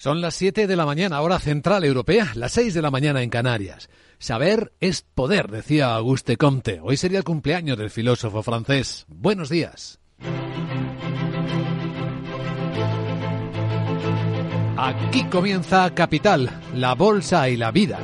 Son las 7 de la mañana, hora central europea, las 6 de la mañana en Canarias. Saber es poder, decía Auguste Comte. Hoy sería el cumpleaños del filósofo francés. Buenos días. Aquí comienza Capital, la bolsa y la vida.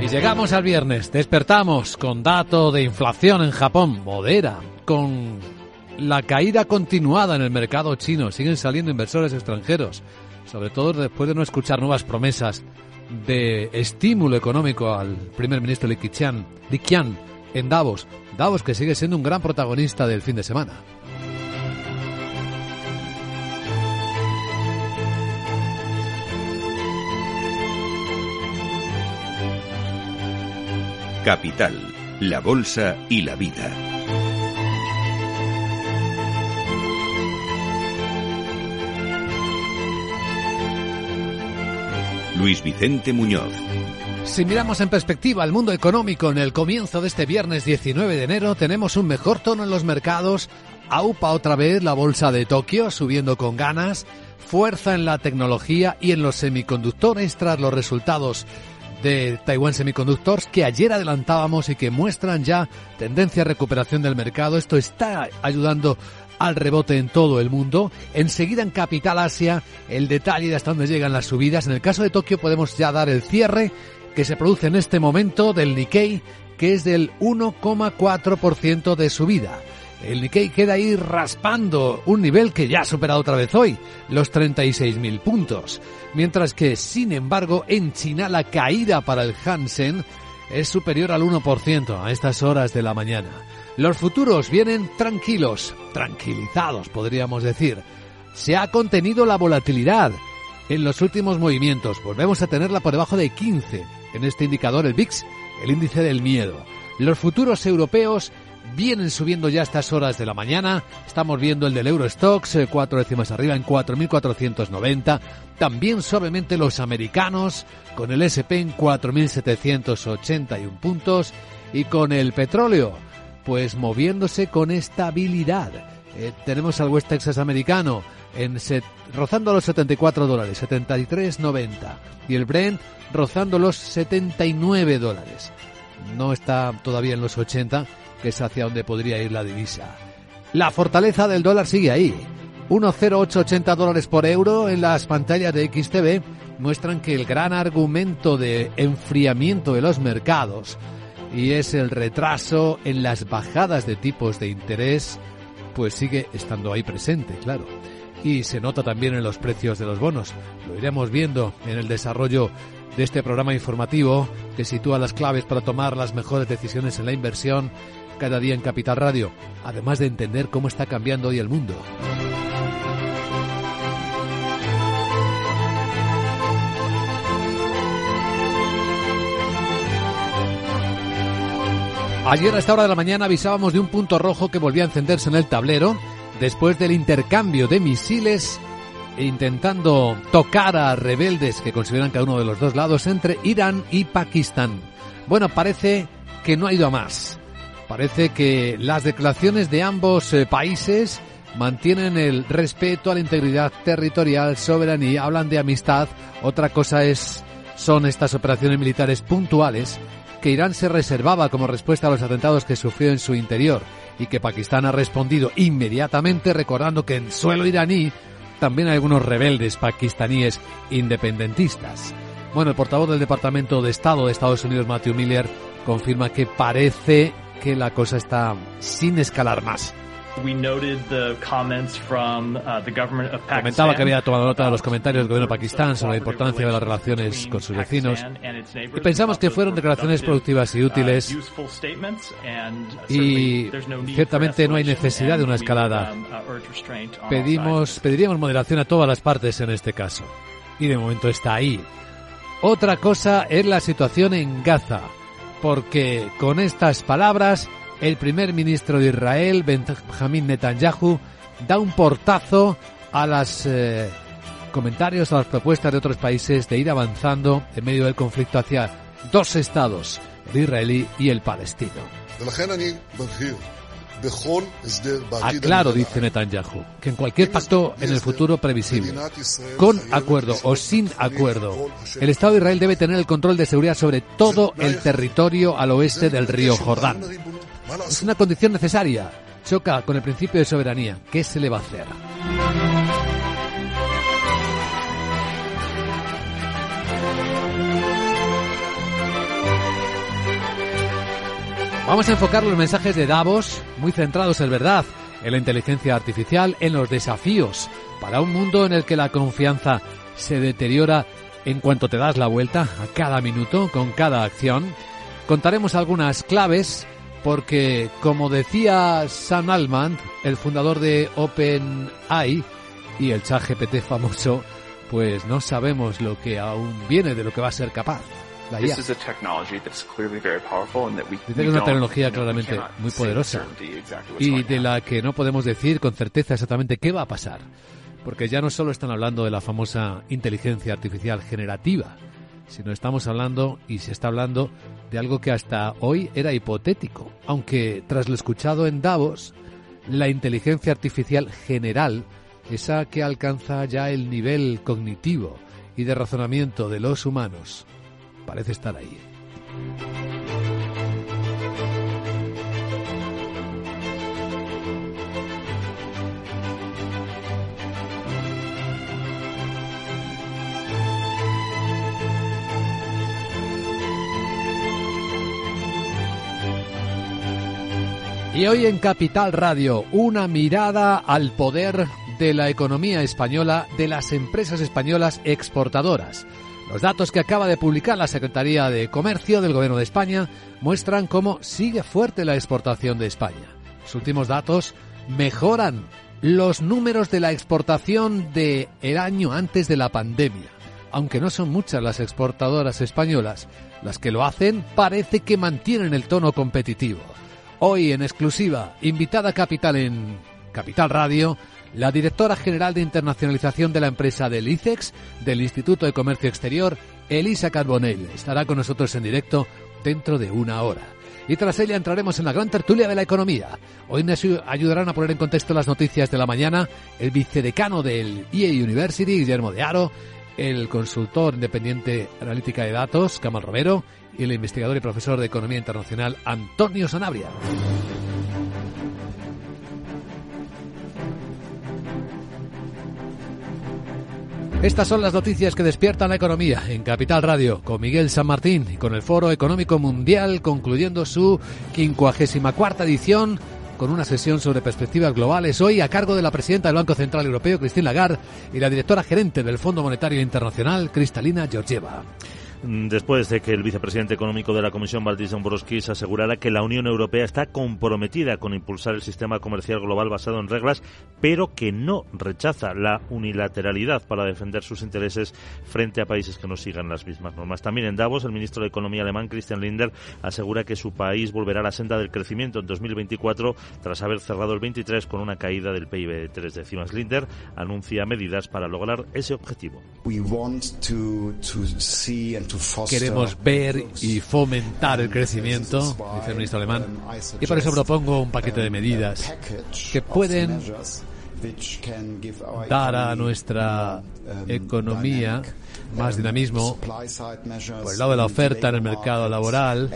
Y llegamos al viernes, despertamos con dato de inflación en Japón, modera, con la caída continuada en el mercado chino. Siguen saliendo inversores extranjeros, sobre todo después de no escuchar nuevas promesas de estímulo económico al primer ministro Li Keqiang, Li Qian en Davos. Davos que sigue siendo un gran protagonista del fin de semana. Capital, la Bolsa y la Vida. Luis Vicente Muñoz. Si miramos en perspectiva el mundo económico en el comienzo de este viernes 19 de enero, tenemos un mejor tono en los mercados. Aupa otra vez la bolsa de Tokio subiendo con ganas, fuerza en la tecnología y en los semiconductores tras los resultados de Taiwan Semiconductors que ayer adelantábamos y que muestran ya tendencia a recuperación del mercado. Esto está ayudando al rebote en todo el mundo. Enseguida en Capital Asia, el detalle de hasta dónde llegan las subidas. En el caso de Tokio podemos ya dar el cierre que se produce en este momento del Nikkei, que es del 1,4% de subida. El Nikkei queda ahí raspando un nivel que ya ha superado otra vez hoy, los 36.000 puntos. Mientras que, sin embargo, en China la caída para el Hansen es superior al 1% a estas horas de la mañana. Los futuros vienen tranquilos, tranquilizados podríamos decir. Se ha contenido la volatilidad en los últimos movimientos. Volvemos a tenerla por debajo de 15 en este indicador, el VIX, el índice del miedo. Los futuros europeos vienen subiendo ya a estas horas de la mañana. Estamos viendo el del Eurostox, eh, cuatro décimas arriba en 4.490. También suavemente los americanos, con el SP en 4.781 puntos. Y con el petróleo, pues moviéndose con estabilidad. Eh, tenemos al West Texas americano en rozando los 74 dólares, 73.90. Y el Brent rozando los 79 dólares. No está todavía en los 80 que es hacia donde podría ir la divisa. La fortaleza del dólar sigue ahí. 1,0880 dólares por euro en las pantallas de XTV muestran que el gran argumento de enfriamiento de los mercados y es el retraso en las bajadas de tipos de interés, pues sigue estando ahí presente, claro. Y se nota también en los precios de los bonos. Lo iremos viendo en el desarrollo de este programa informativo que sitúa las claves para tomar las mejores decisiones en la inversión cada día en Capital Radio, además de entender cómo está cambiando hoy el mundo. Ayer a esta hora de la mañana avisábamos de un punto rojo que volvía a encenderse en el tablero después del intercambio de misiles e intentando tocar a rebeldes que consideran cada uno de los dos lados entre Irán y Pakistán. Bueno, parece que no ha ido a más. Parece que las declaraciones de ambos eh, países mantienen el respeto a la integridad territorial, soberanía, hablan de amistad. Otra cosa es son estas operaciones militares puntuales que Irán se reservaba como respuesta a los atentados que sufrió en su interior y que Pakistán ha respondido inmediatamente recordando que en suelo iraní también hay algunos rebeldes pakistaníes independentistas. Bueno, el portavoz del Departamento de Estado de Estados Unidos, Matthew Miller, confirma que parece que la cosa está sin escalar más. Comentaba que había tomado nota de los comentarios del gobierno de Pakistán sobre la importancia de las relaciones con sus vecinos y pensamos que fueron declaraciones productivas y útiles y ciertamente no hay necesidad de una escalada. Pedimos, pediríamos moderación a todas las partes en este caso y de momento está ahí. Otra cosa es la situación en Gaza porque con estas palabras el primer ministro de Israel, Benjamin Netanyahu, da un portazo a los eh, comentarios, a las propuestas de otros países de ir avanzando en medio del conflicto hacia dos estados, el israelí y el palestino. Aclaro, dice Netanyahu, que en cualquier pacto en el futuro previsible, con acuerdo o sin acuerdo, el Estado de Israel debe tener el control de seguridad sobre todo el territorio al oeste del río Jordán. Es una condición necesaria. Choca con el principio de soberanía. ¿Qué se le va a hacer? Vamos a enfocar los mensajes de Davos, muy centrados, es verdad, en la inteligencia artificial, en los desafíos para un mundo en el que la confianza se deteriora en cuanto te das la vuelta a cada minuto, con cada acción. Contaremos algunas claves porque, como decía Sam Altman, el fundador de OpenAI y el chat GPT famoso, pues no sabemos lo que aún viene de lo que va a ser capaz. Que es una tecnología claramente muy poderosa y de la que no podemos decir con certeza exactamente qué va a pasar. Porque ya no solo están hablando de la famosa inteligencia artificial generativa, sino estamos hablando y se está hablando de algo que hasta hoy era hipotético, aunque tras lo escuchado en Davos, la inteligencia artificial general, esa que alcanza ya el nivel cognitivo y de razonamiento de los humanos, parece estar ahí. Y hoy en Capital Radio, una mirada al poder de la economía española, de las empresas españolas exportadoras. Los datos que acaba de publicar la Secretaría de Comercio del Gobierno de España muestran cómo sigue fuerte la exportación de España. Los últimos datos mejoran los números de la exportación del el año antes de la pandemia. Aunque no son muchas las exportadoras españolas, las que lo hacen parece que mantienen el tono competitivo. Hoy en exclusiva, invitada capital en Capital Radio, la directora general de internacionalización de la empresa del ICEX, del Instituto de Comercio Exterior, Elisa Carbonell. Estará con nosotros en directo dentro de una hora. Y tras ella entraremos en la gran tertulia de la economía. Hoy nos ayudarán a poner en contexto las noticias de la mañana el vicedecano del EA University, Guillermo de Aro, el consultor independiente analítica de datos, Camal Romero, y el investigador y profesor de Economía Internacional, Antonio Sanabria. Estas son las noticias que despiertan la economía en Capital Radio con Miguel San Martín y con el Foro Económico Mundial concluyendo su 54 edición con una sesión sobre perspectivas globales hoy a cargo de la presidenta del Banco Central Europeo, Christine Lagarde, y la directora gerente del Fondo Monetario Internacional, Cristalina Georgieva. Después de que el vicepresidente económico de la Comisión, Valdis Dombrovskis, asegurara que la Unión Europea está comprometida con impulsar el sistema comercial global basado en reglas, pero que no rechaza la unilateralidad para defender sus intereses frente a países que no sigan las mismas normas. También en Davos, el ministro de Economía alemán, Christian Lindner, asegura que su país volverá a la senda del crecimiento en 2024 tras haber cerrado el 23 con una caída del PIB de tres décimas. Lindner anuncia medidas para lograr ese objetivo. Queremos ver y fomentar el crecimiento, dice el ministro alemán, y por eso propongo un paquete de medidas que pueden dar a nuestra economía más dinamismo por el lado de la oferta en el mercado laboral,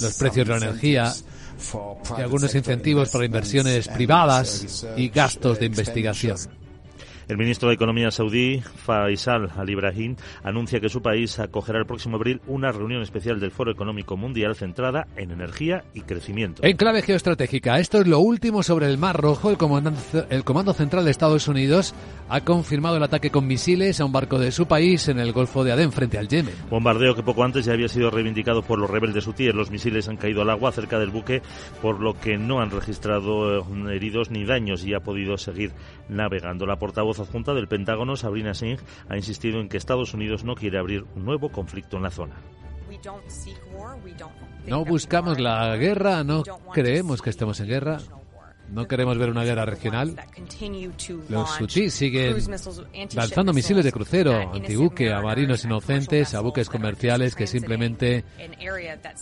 los precios de la energía y algunos incentivos para inversiones privadas y gastos de investigación. El ministro de Economía saudí, Faisal Al-Ibrahim, anuncia que su país acogerá el próximo abril una reunión especial del Foro Económico Mundial centrada en energía y crecimiento. En clave geoestratégica, esto es lo último sobre el Mar Rojo. El, el Comando Central de Estados Unidos ha confirmado el ataque con misiles a un barco de su país en el Golfo de Adén frente al Yemen. Bombardeo que poco antes ya había sido reivindicado por los rebeldes hutíes. Los misiles han caído al agua cerca del buque, por lo que no han registrado eh, heridos ni daños y ha podido seguir navegando. La portavoz adjunta del Pentágono, Sabrina Singh, ha insistido en que Estados Unidos no quiere abrir un nuevo conflicto en la zona. No buscamos la guerra, no creemos que estemos en guerra No queremos ver una guerra regional. Los Houthis siguen lanzando misiles de crucero, antibuque, a marinos inocentes, a buques comerciales que simplemente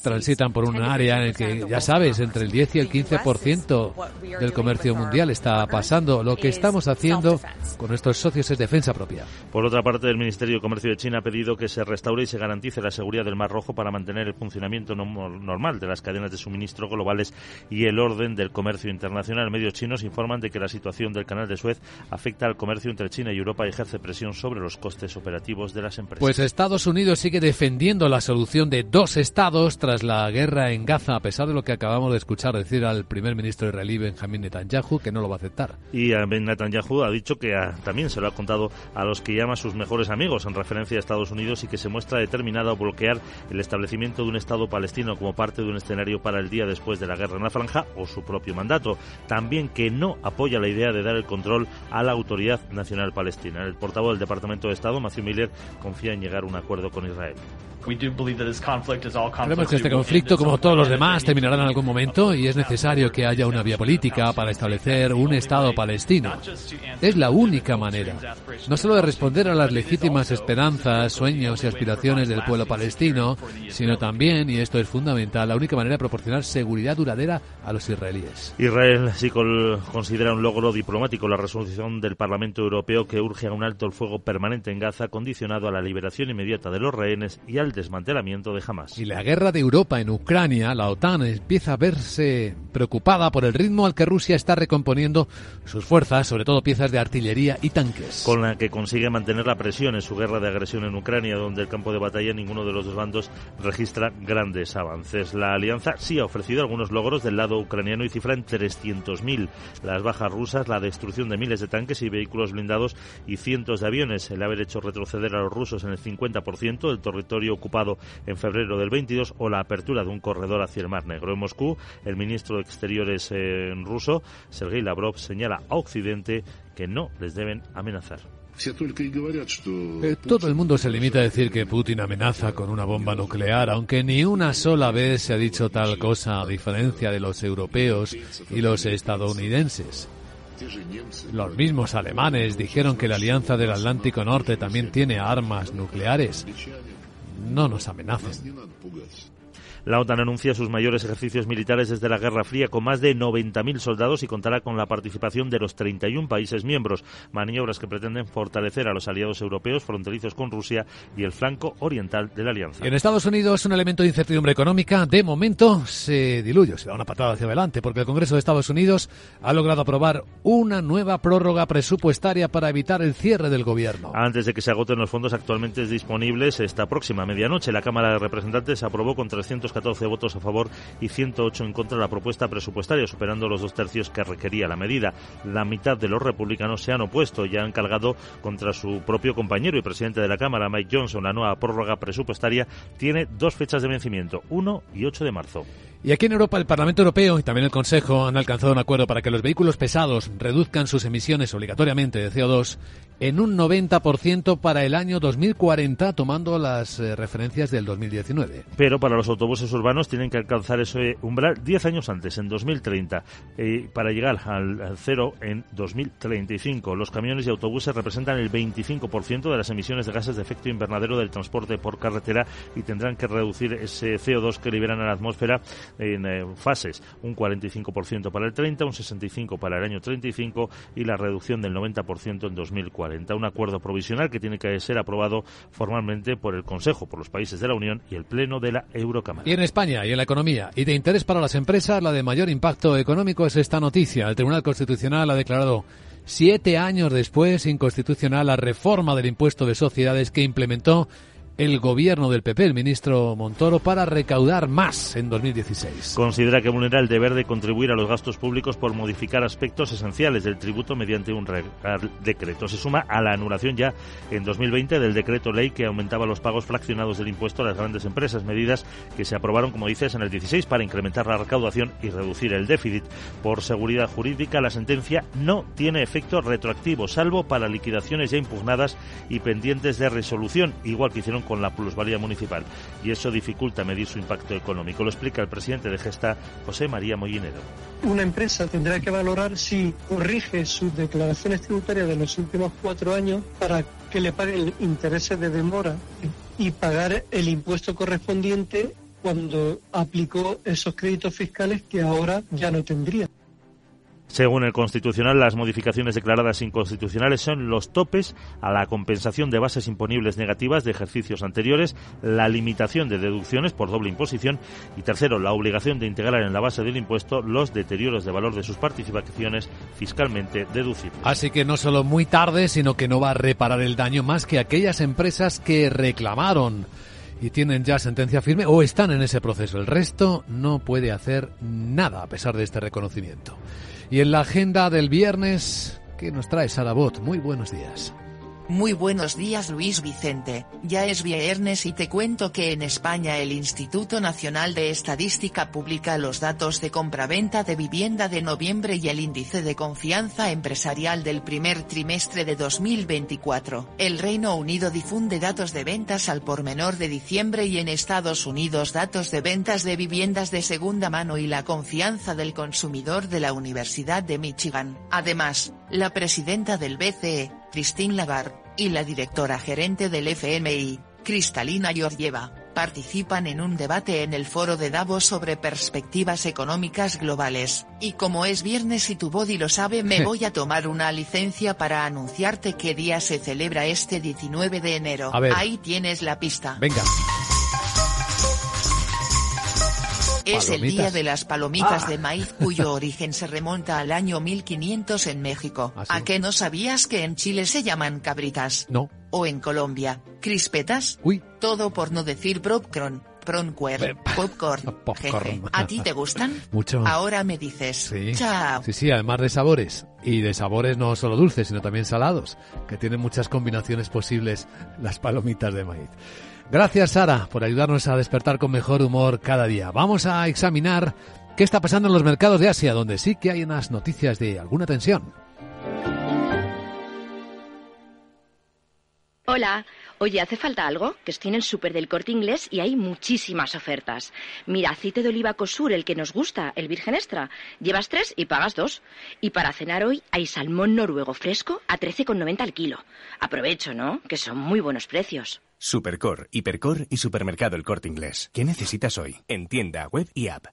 transitan por un área en el que, ya sabes, entre el 10 y el 15% del comercio mundial está pasando. Lo que estamos haciendo con nuestros socios es defensa propia. Por otra parte, el Ministerio de Comercio de China ha pedido que se restaure y se garantice la seguridad del Mar Rojo para mantener el funcionamiento normal de las cadenas de suministro globales y el orden del comercio internacional. Medios chinos informan de que la situación del canal de Suez afecta al comercio entre China y Europa y ejerce presión sobre los costes operativos de las empresas. Pues Estados Unidos sigue defendiendo la solución de dos estados tras la guerra en Gaza, a pesar de lo que acabamos de escuchar decir al primer ministro israelí Benjamín Netanyahu, que no lo va a aceptar. Y Ben Netanyahu ha dicho que también se lo ha contado a los que llama sus mejores amigos en referencia a Estados Unidos y que se muestra determinado a bloquear el establecimiento de un Estado palestino como parte de un escenario para el día después de la guerra en la franja o su propio mandato. También que no apoya la idea de dar el control a la Autoridad Nacional Palestina. El portavoz del Departamento de Estado, Matthew Miller, confía en llegar a un acuerdo con Israel. Creemos que este conflicto, como todos los demás, terminará en algún momento y es necesario que haya una vía política para establecer un Estado palestino. Es la única manera, no solo de responder a las legítimas esperanzas, sueños y aspiraciones del pueblo palestino, sino también, y esto es fundamental, la única manera de proporcionar seguridad duradera a los israelíes. Israel sí considera un logro diplomático la resolución del Parlamento Europeo que urge a un alto el fuego permanente en Gaza condicionado a la liberación inmediata de los rehenes y al desmantelamiento de Hamas. Y la guerra de Europa en Ucrania, la OTAN empieza a verse preocupada por el ritmo al que Rusia está recomponiendo sus fuerzas, sobre todo piezas de artillería y tanques. Con la que consigue mantener la presión en su guerra de agresión en Ucrania, donde el campo de batalla ninguno de los dos bandos registra grandes avances. La alianza sí ha ofrecido algunos logros del lado ucraniano y cifra en 300.000 las bajas rusas, la destrucción de miles de tanques y vehículos blindados y cientos de aviones, el haber hecho retroceder a los rusos en el 50% del territorio ocupado en febrero del 22 o la apertura de un corredor hacia el Mar Negro. En Moscú, el ministro de Exteriores eh, ruso, Sergei Lavrov, señala a Occidente que no les deben amenazar. Eh, todo el mundo se limita a decir que Putin amenaza con una bomba nuclear, aunque ni una sola vez se ha dicho tal cosa, a diferencia de los europeos y los estadounidenses. Los mismos alemanes dijeron que la Alianza del Atlántico Norte también tiene armas nucleares no nos amenacen. La OTAN anuncia sus mayores ejercicios militares desde la Guerra Fría con más de 90.000 soldados y contará con la participación de los 31 países miembros. Maniobras que pretenden fortalecer a los aliados europeos fronterizos con Rusia y el flanco oriental de la alianza. En Estados Unidos, un elemento de incertidumbre económica de momento se diluye, se da una patada hacia adelante, porque el Congreso de Estados Unidos ha logrado aprobar una nueva prórroga presupuestaria para evitar el cierre del gobierno. Antes de que se agoten los fondos actualmente disponibles, esta próxima medianoche la Cámara de Representantes aprobó con 300 14 votos a favor y 108 en contra de la propuesta presupuestaria, superando los dos tercios que requería la medida. La mitad de los republicanos se han opuesto y han cargado contra su propio compañero y presidente de la Cámara, Mike Johnson. La nueva prórroga presupuestaria tiene dos fechas de vencimiento, 1 y 8 de marzo. Y aquí en Europa el Parlamento Europeo y también el Consejo han alcanzado un acuerdo para que los vehículos pesados reduzcan sus emisiones obligatoriamente de CO2 en un 90% para el año 2040, tomando las eh, referencias del 2019. Pero para los autobuses urbanos tienen que alcanzar ese umbral 10 años antes, en 2030, eh, para llegar al, cero en 2035. Los camiones y autobuses representan el 25% de las emisiones de gases de efecto invernadero del transporte por carretera y tendrán que reducir ese CO2 que liberan a la atmósfera en eh, fases, un 45% para el 30, un 65% para el año 35 y la reducción del 90% en 2040. Un acuerdo provisional que tiene que ser aprobado formalmente por el Consejo, por los países de la Unión y el Pleno de la Eurocámara. Y en España y en la economía y de interés para las empresas, la de mayor impacto económico es esta noticia. El Tribunal Constitucional ha declarado siete años después inconstitucional la reforma del impuesto de sociedades que implementó el gobierno del PP, el ministro Montoro, para recaudar más en 2016. Considera que vulnera el deber de contribuir a los gastos públicos por modificar aspectos esenciales del tributo mediante un decreto. Se suma a la anulación ya en 2020 del decreto ley que aumentaba los pagos fraccionados del impuesto a las grandes empresas, medidas que se aprobaron, como dices, en el 16 para incrementar la recaudación y reducir el déficit. Por seguridad jurídica, la sentencia no tiene efecto retroactivo, salvo para liquidaciones ya impugnadas y pendientes de resolución, igual que hicieron con la plusvalía municipal y eso dificulta medir su impacto económico. Lo explica el presidente de Gesta, José María Mollinero. Una empresa tendrá que valorar si corrige sus declaraciones tributarias de los últimos cuatro años para que le paguen intereses de demora y pagar el impuesto correspondiente cuando aplicó esos créditos fiscales que ahora ya no tendría. Según el Constitucional, las modificaciones declaradas inconstitucionales son los topes a la compensación de bases imponibles negativas de ejercicios anteriores, la limitación de deducciones por doble imposición y, tercero, la obligación de integrar en la base del impuesto los deterioros de valor de sus participaciones fiscalmente deducibles. Así que no solo muy tarde, sino que no va a reparar el daño más que aquellas empresas que reclamaron y tienen ya sentencia firme o están en ese proceso. El resto no puede hacer nada a pesar de este reconocimiento. Y en la agenda del viernes, ¿qué nos trae Sarabot? Muy buenos días. Muy buenos días Luis Vicente, ya es viernes y te cuento que en España el Instituto Nacional de Estadística publica los datos de compraventa de vivienda de noviembre y el índice de confianza empresarial del primer trimestre de 2024. El Reino Unido difunde datos de ventas al por menor de diciembre y en Estados Unidos datos de ventas de viviendas de segunda mano y la confianza del consumidor de la Universidad de Michigan. Además, la presidenta del BCE, Christine Lagarde, y la directora gerente del FMI, Cristalina Georgieva, participan en un debate en el foro de Davos sobre perspectivas económicas globales, y como es viernes y tu body lo sabe me voy a tomar una licencia para anunciarte qué día se celebra este 19 de enero. Ahí tienes la pista. Venga. Es el día de las palomitas ah. de maíz cuyo origen se remonta al año 1500 en México. ¿Ah, ¿A qué no sabías que en Chile se llaman cabritas? No. O en Colombia, crispetas. Uy. Todo por no decir popcorn, popcorn. popcorn. ¿A ti te gustan? Mucho. Ahora me dices. Sí. Chao. Sí, sí, además de sabores. Y de sabores no solo dulces, sino también salados, que tienen muchas combinaciones posibles las palomitas de maíz. Gracias, Sara, por ayudarnos a despertar con mejor humor cada día. Vamos a examinar qué está pasando en los mercados de Asia, donde sí que hay unas noticias de alguna tensión. Hola. Oye, ¿hace falta algo? Que estoy en el súper del corte inglés y hay muchísimas ofertas. Mira, aceite de oliva Cosur, el que nos gusta, el virgen extra. Llevas tres y pagas dos. Y para cenar hoy hay salmón noruego fresco a 13,90 al kilo. Aprovecho, ¿no? Que son muy buenos precios. Supercor, Hipercor y Supermercado El Corte Inglés. ¿Qué necesitas hoy? En tienda, web y app.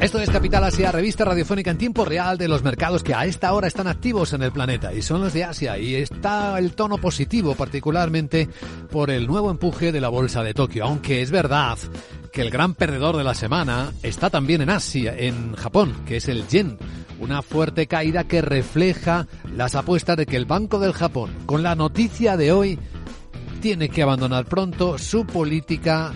Esto es Capital Asia, revista radiofónica en tiempo real de los mercados que a esta hora están activos en el planeta y son los de Asia y está el tono positivo particularmente por el nuevo empuje de la bolsa de Tokio, aunque es verdad que el gran perdedor de la semana está también en Asia, en Japón, que es el yen, una fuerte caída que refleja las apuestas de que el Banco del Japón, con la noticia de hoy, tiene que abandonar pronto su política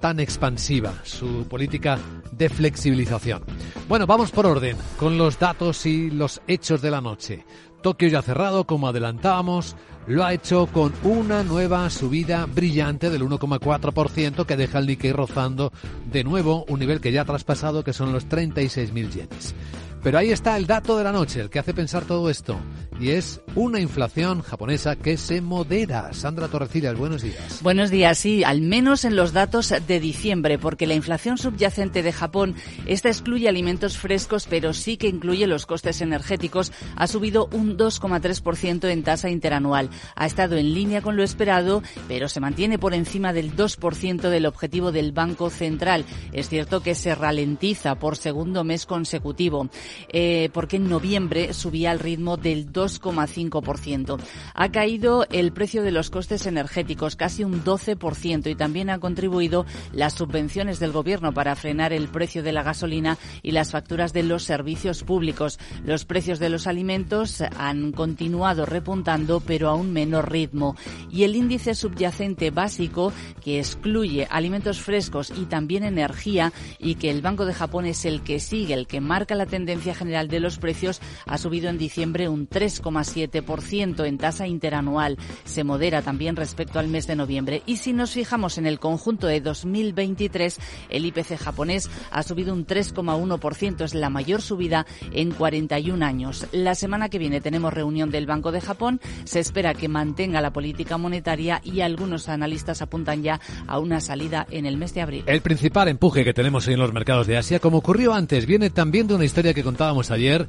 tan expansiva, su política de flexibilización. Bueno, vamos por orden, con los datos y los hechos de la noche. Tokio ya cerrado, como adelantábamos, lo ha hecho con una nueva subida brillante del 1,4% que deja el Nikkei rozando de nuevo un nivel que ya ha traspasado, que son los 36.000 yenes. Pero ahí está el dato de la noche, el que hace pensar todo esto, y es una inflación japonesa que se modera. Sandra Torrecillas, buenos días. Buenos días, sí, al menos en los datos de diciembre, porque la inflación subyacente de Japón, esta excluye alimentos frescos, pero sí que incluye los costes energéticos, ha subido un 2,3% en tasa interanual. Ha estado en línea con lo esperado, pero se mantiene por encima del 2% del objetivo del Banco Central. Es cierto que se ralentiza por segundo mes consecutivo eh, porque en noviembre subía al ritmo del 2,5%. Ha caído el precio de los costes energéticos casi un 12% y también han contribuido las subvenciones del gobierno para frenar el precio de la gasolina y las facturas de los servicios públicos. Los precios de los alimentos han continuado repuntando, pero a un menor ritmo. Y el índice subyacente básico, que excluye alimentos frescos y también energía, y que el Banco de Japón es el que sigue, el que marca la tendencia general de los precios ha subido en diciembre un 3%. 3,7% en tasa interanual. Se modera también respecto al mes de noviembre. Y si nos fijamos en el conjunto de 2023, el IPC japonés ha subido un 3,1%. Es la mayor subida en 41 años. La semana que viene tenemos reunión del Banco de Japón. Se espera que mantenga la política monetaria y algunos analistas apuntan ya a una salida en el mes de abril. El principal empuje que tenemos en los mercados de Asia, como ocurrió antes, viene también de una historia que contábamos ayer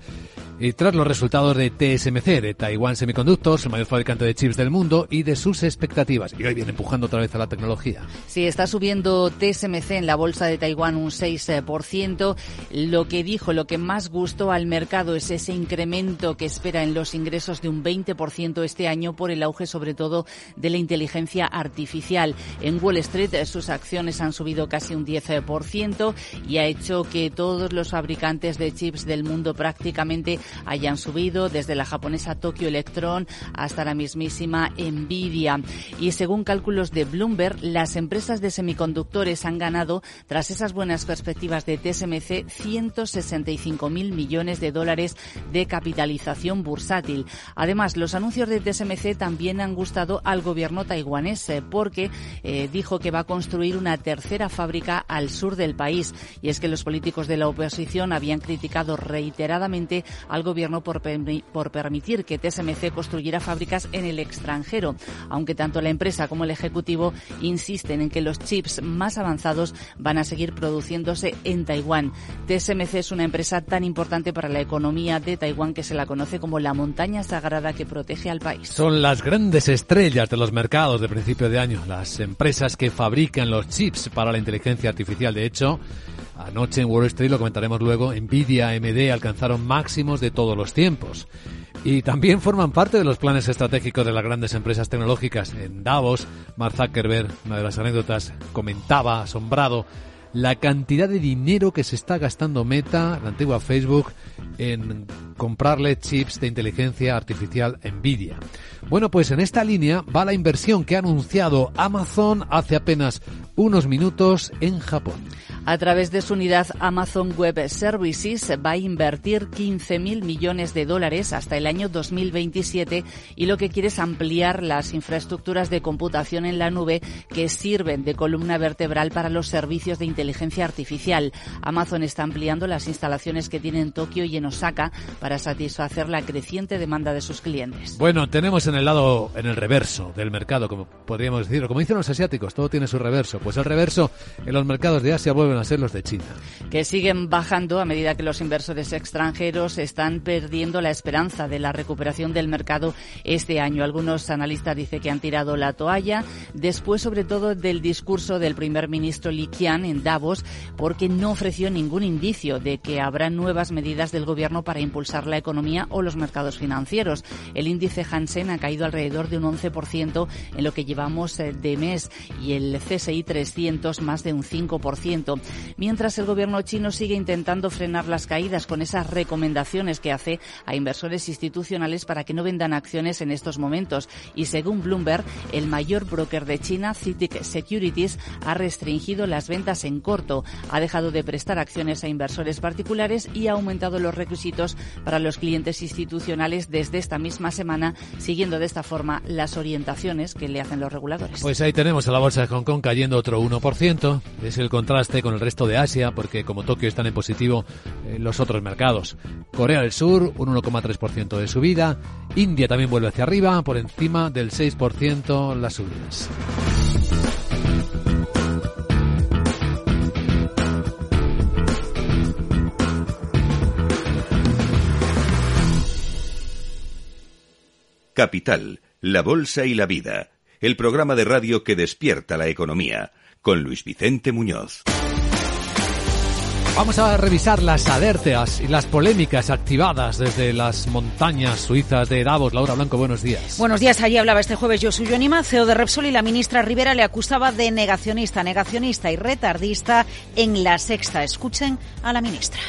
y tras los resultados de TSMC, de Taiwan Semiconductors, el mayor fabricante de chips del mundo, y de sus expectativas. Y hoy viene empujando otra vez a la tecnología. Sí, está subiendo TSMC en la bolsa de Taiwán un 6%. Lo que dijo, lo que más gustó al mercado es ese incremento que espera en los ingresos de un 20% este año por el auge sobre todo de la inteligencia artificial. En Wall Street eh, sus acciones han subido casi un 10% y ha hecho que todos los fabricantes de chips del mundo prácticamente hayan subido, desde la japonesa Tokyo Electron hasta la mismísima Nvidia. Y según cálculos de Bloomberg, las empresas de semiconductores han ganado, tras esas buenas perspectivas de TSMC, 165 mil millones de dólares de capitalización bursátil. Además, los anuncios de TSMC también han gustado al gobierno taiwanés porque eh, dijo que va a construir una tercera fábrica al sur del país. Y es que los políticos de la oposición habían criticado reiteradamente al gobierno por, por permitir que TSMC construyera fábricas en el extranjero, aunque tanto la empresa como el Ejecutivo insisten en que los chips más avanzados van a seguir produciéndose en Taiwán. TSMC es una empresa tan importante para la economía de Taiwán que se la conoce como la montaña sagrada que protege al país. Son las grandes estrellas de los mercados de principio de año, las empresas que fabrican los chips para la inteligencia artificial. De hecho, Anoche en Wall Street, lo comentaremos luego, Nvidia, AMD alcanzaron máximos de todos los tiempos. Y también forman parte de los planes estratégicos de las grandes empresas tecnológicas. En Davos, Mark Zuckerberg, una de las anécdotas, comentaba asombrado la cantidad de dinero que se está gastando Meta, la antigua Facebook, en comprarle chips de inteligencia artificial Nvidia. Bueno, pues en esta línea va la inversión que ha anunciado Amazon hace apenas unos minutos en Japón. A través de su unidad Amazon Web Services va a invertir 15.000 millones de dólares hasta el año 2027 y lo que quiere es ampliar las infraestructuras de computación en la nube que sirven de columna vertebral para los servicios de inteligencia artificial. Amazon está ampliando las instalaciones que tiene en Tokio y en Osaka para satisfacer la creciente demanda de sus clientes. Bueno, tenemos en el lado, en el reverso del mercado, como podríamos decirlo, como dicen los asiáticos, todo tiene su reverso. Pues el reverso en los mercados de Asia vuelven a ser los de China. Que siguen bajando a medida que los inversores extranjeros están perdiendo la esperanza de la recuperación del mercado este año. Algunos analistas dicen que han tirado la toalla, después sobre todo del discurso del primer ministro Li Qian en Davos, porque no ofreció ningún indicio de que habrá nuevas medidas del gobierno para impulsar la economía o los mercados financieros. El índice Hansen ha caído alrededor de un 11% en lo que llevamos eh, de mes y el CSI 300 más de un 5% mientras el gobierno chino sigue intentando frenar las caídas con esas recomendaciones que hace a inversores institucionales para que no vendan acciones en estos momentos. Y según Bloomberg, el mayor broker de China, CITIC Securities, ha restringido las ventas en corto, ha dejado de prestar acciones a inversores particulares y ha aumentado los requisitos para los clientes institucionales desde esta misma semana, siguiendo de esta forma las orientaciones que le hacen los reguladores. Pues ahí tenemos a la bolsa de Hong Kong cayendo otro 1%. Es el contraste con el resto de Asia, porque como Tokio están en positivo en los otros mercados. Corea del Sur, un 1,3% de subida. India también vuelve hacia arriba, por encima del 6% las subidas. Capital, la Bolsa y la Vida, el programa de radio que despierta la economía, con Luis Vicente Muñoz. Vamos a revisar las alertas y las polémicas activadas desde las montañas suizas de Davos. Laura Blanco, buenos días. Buenos días. Allí hablaba este jueves Josuyo Anima, CEO de Repsol, y la ministra Rivera le acusaba de negacionista, negacionista y retardista en la sexta. Escuchen a la ministra.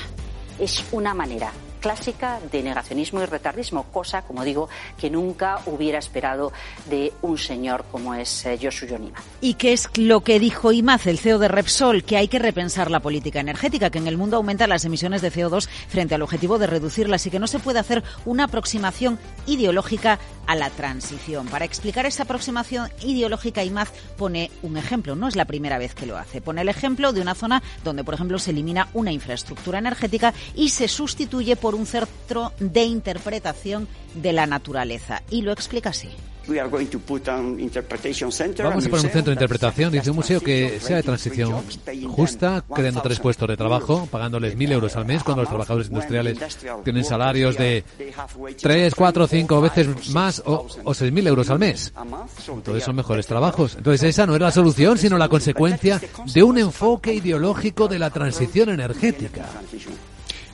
Es una manera clásica de negacionismo y retardismo, cosa, como digo, que nunca hubiera esperado de un señor como es eh, Josu Yonima. ¿Y qué es lo que dijo Imaz, el CEO de Repsol? Que hay que repensar la política energética, que en el mundo aumenta las emisiones de CO2 frente al objetivo de reducirlas y que no se puede hacer una aproximación ideológica a la transición. Para explicar esa aproximación ideológica, Imaz pone un ejemplo. No es la primera vez que lo hace. Pone el ejemplo de una zona donde, por ejemplo, se elimina una infraestructura energética y se sustituye por un centro de interpretación de la naturaleza. Y lo explica así. Vamos a poner un centro de interpretación, dice un museo que sea de transición justa, creando tres puestos de trabajo, pagándoles mil euros al mes cuando los trabajadores industriales tienen salarios de tres, cuatro, cinco veces más o, o seis mil euros al mes. Entonces son mejores trabajos. Entonces esa no es la solución, sino la consecuencia de un enfoque ideológico de la transición energética.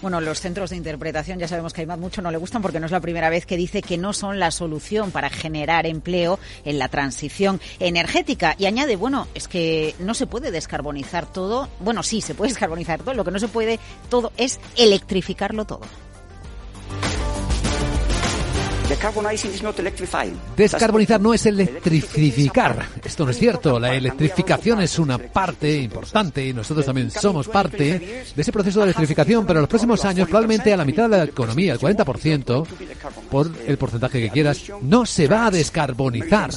Bueno, los centros de interpretación ya sabemos que a mucho no le gustan porque no es la primera vez que dice que no son la solución para generar empleo en la transición energética. Y añade, bueno, es que no se puede descarbonizar todo. Bueno, sí, se puede descarbonizar todo. Lo que no se puede todo es electrificarlo todo. Descarbonizar no es electrificar. Esto no es cierto. La electrificación es una parte importante y nosotros también somos parte de ese proceso de electrificación, pero en los próximos años probablemente a la mitad de la economía, el 40%, por el porcentaje que quieras, no se va a descarbonizar.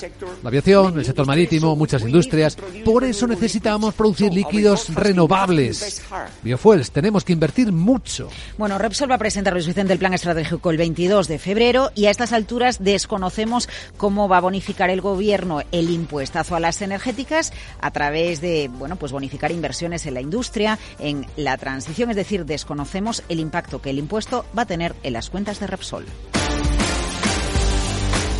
La aviación, el sector marítimo, muchas industrias. Por eso necesitamos producir líquidos renovables. Biofuels, tenemos que invertir mucho. Bueno, Repsol va a presentar Luis Vicente el plan estratégico el 22 de febrero y a estas alturas desconocemos cómo va a bonificar el gobierno el impuestazo a las energéticas a través de, bueno, pues bonificar inversiones en la industria, en la transición, es decir, desconocemos el impacto que el impuesto va a tener en las cuentas de Repsol.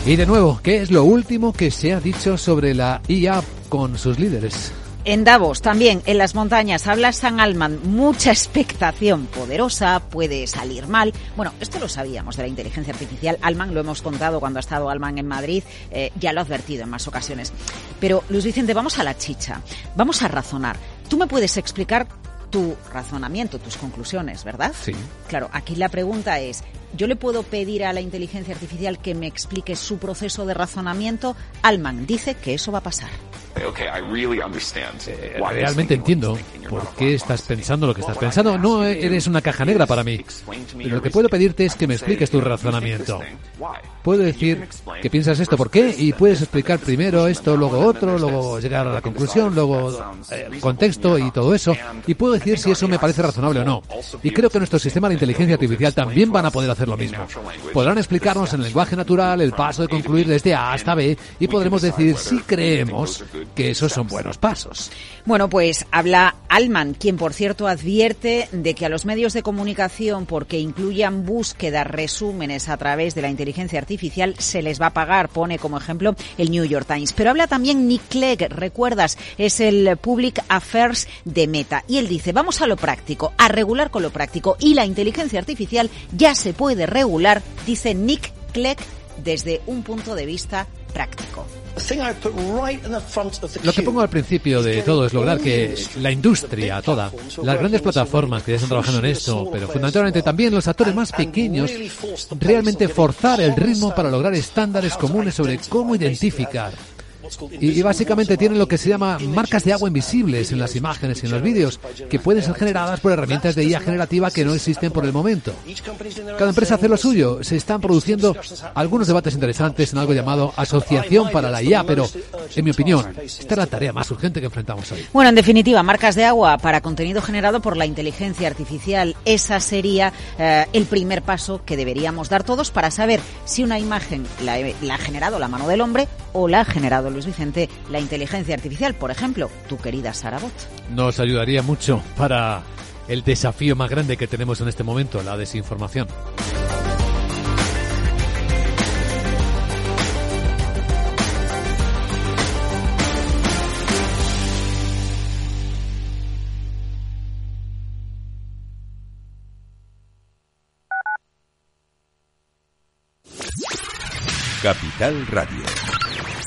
Y de nuevo, ¿qué es lo último que se ha dicho sobre la IA con sus líderes? En Davos, también en las montañas, habla San Alman, mucha expectación poderosa, puede salir mal. Bueno, esto lo sabíamos de la inteligencia artificial. Alman lo hemos contado cuando ha estado Alman en Madrid, eh, ya lo ha advertido en más ocasiones. Pero, Luis Vicente, vamos a la chicha, vamos a razonar. ¿Tú me puedes explicar tu razonamiento, tus conclusiones, ¿verdad? Sí. Claro, aquí la pregunta es, ¿yo le puedo pedir a la inteligencia artificial que me explique su proceso de razonamiento? Alman dice que eso va a pasar. Eh, realmente entiendo por qué estás pensando lo que estás pensando. No eres una caja negra para mí. Pero lo que puedo pedirte es que me expliques tu razonamiento. Puedo decir que piensas esto, ¿por qué? Y puedes explicar primero esto, luego otro, luego llegar a la conclusión, luego eh, contexto y todo eso. Y puedo decir si eso me parece razonable o no. Y creo que nuestro sistema de inteligencia artificial también van a poder hacer lo mismo. Podrán explicarnos en lenguaje natural el paso de concluir desde A hasta B y podremos decir si creemos que esos son buenos pasos. Bueno, pues habla Alman, quien por cierto advierte de que a los medios de comunicación, porque incluyan búsquedas, resúmenes a través de la inteligencia artificial, se les va a pagar. Pone como ejemplo el New York Times. Pero habla también Nick Clegg, recuerdas, es el Public Affairs de Meta. Y él dice, vamos a lo práctico, a regular con lo práctico. Y la inteligencia artificial ya se puede regular, dice Nick Clegg, desde un punto de vista práctico. Lo que pongo al principio de todo es lograr que la industria toda, las grandes plataformas que ya están trabajando en esto, pero fundamentalmente también los actores más pequeños, realmente forzar el ritmo para lograr estándares comunes sobre cómo identificar y, básicamente tienen lo que se llama marcas de agua invisibles en las imágenes y en los vídeos, que pueden ser generadas por herramientas de IA generativa que no existen por el momento. Cada empresa hace lo suyo. Se están produciendo algunos debates interesantes en algo llamado Asociación para la IA, pero en mi opinión, esta es la tarea más urgente que enfrentamos hoy. Bueno, en definitiva, marcas de agua para contenido generado por la inteligencia artificial. Esa sería eh, el primer paso que deberíamos dar todos para saber si una imagen la, la ha generado la mano del hombre o la ha generado Luis Vicente, la inteligencia artificial, por ejemplo, tu querida Sarabot. Nos ayudaría mucho para el desafío más grande que tenemos en este momento, la desinformación. Capital Radio.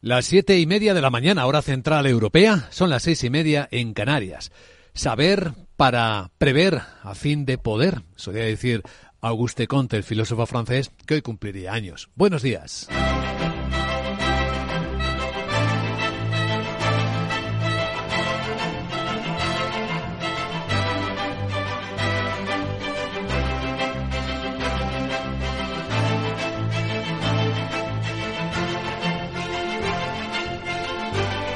Las siete y media de la mañana, hora central europea, son las seis y media en Canarias. Saber para prever a fin de poder, solía decir Auguste Comte, el filósofo francés, que hoy cumpliría años. Buenos días.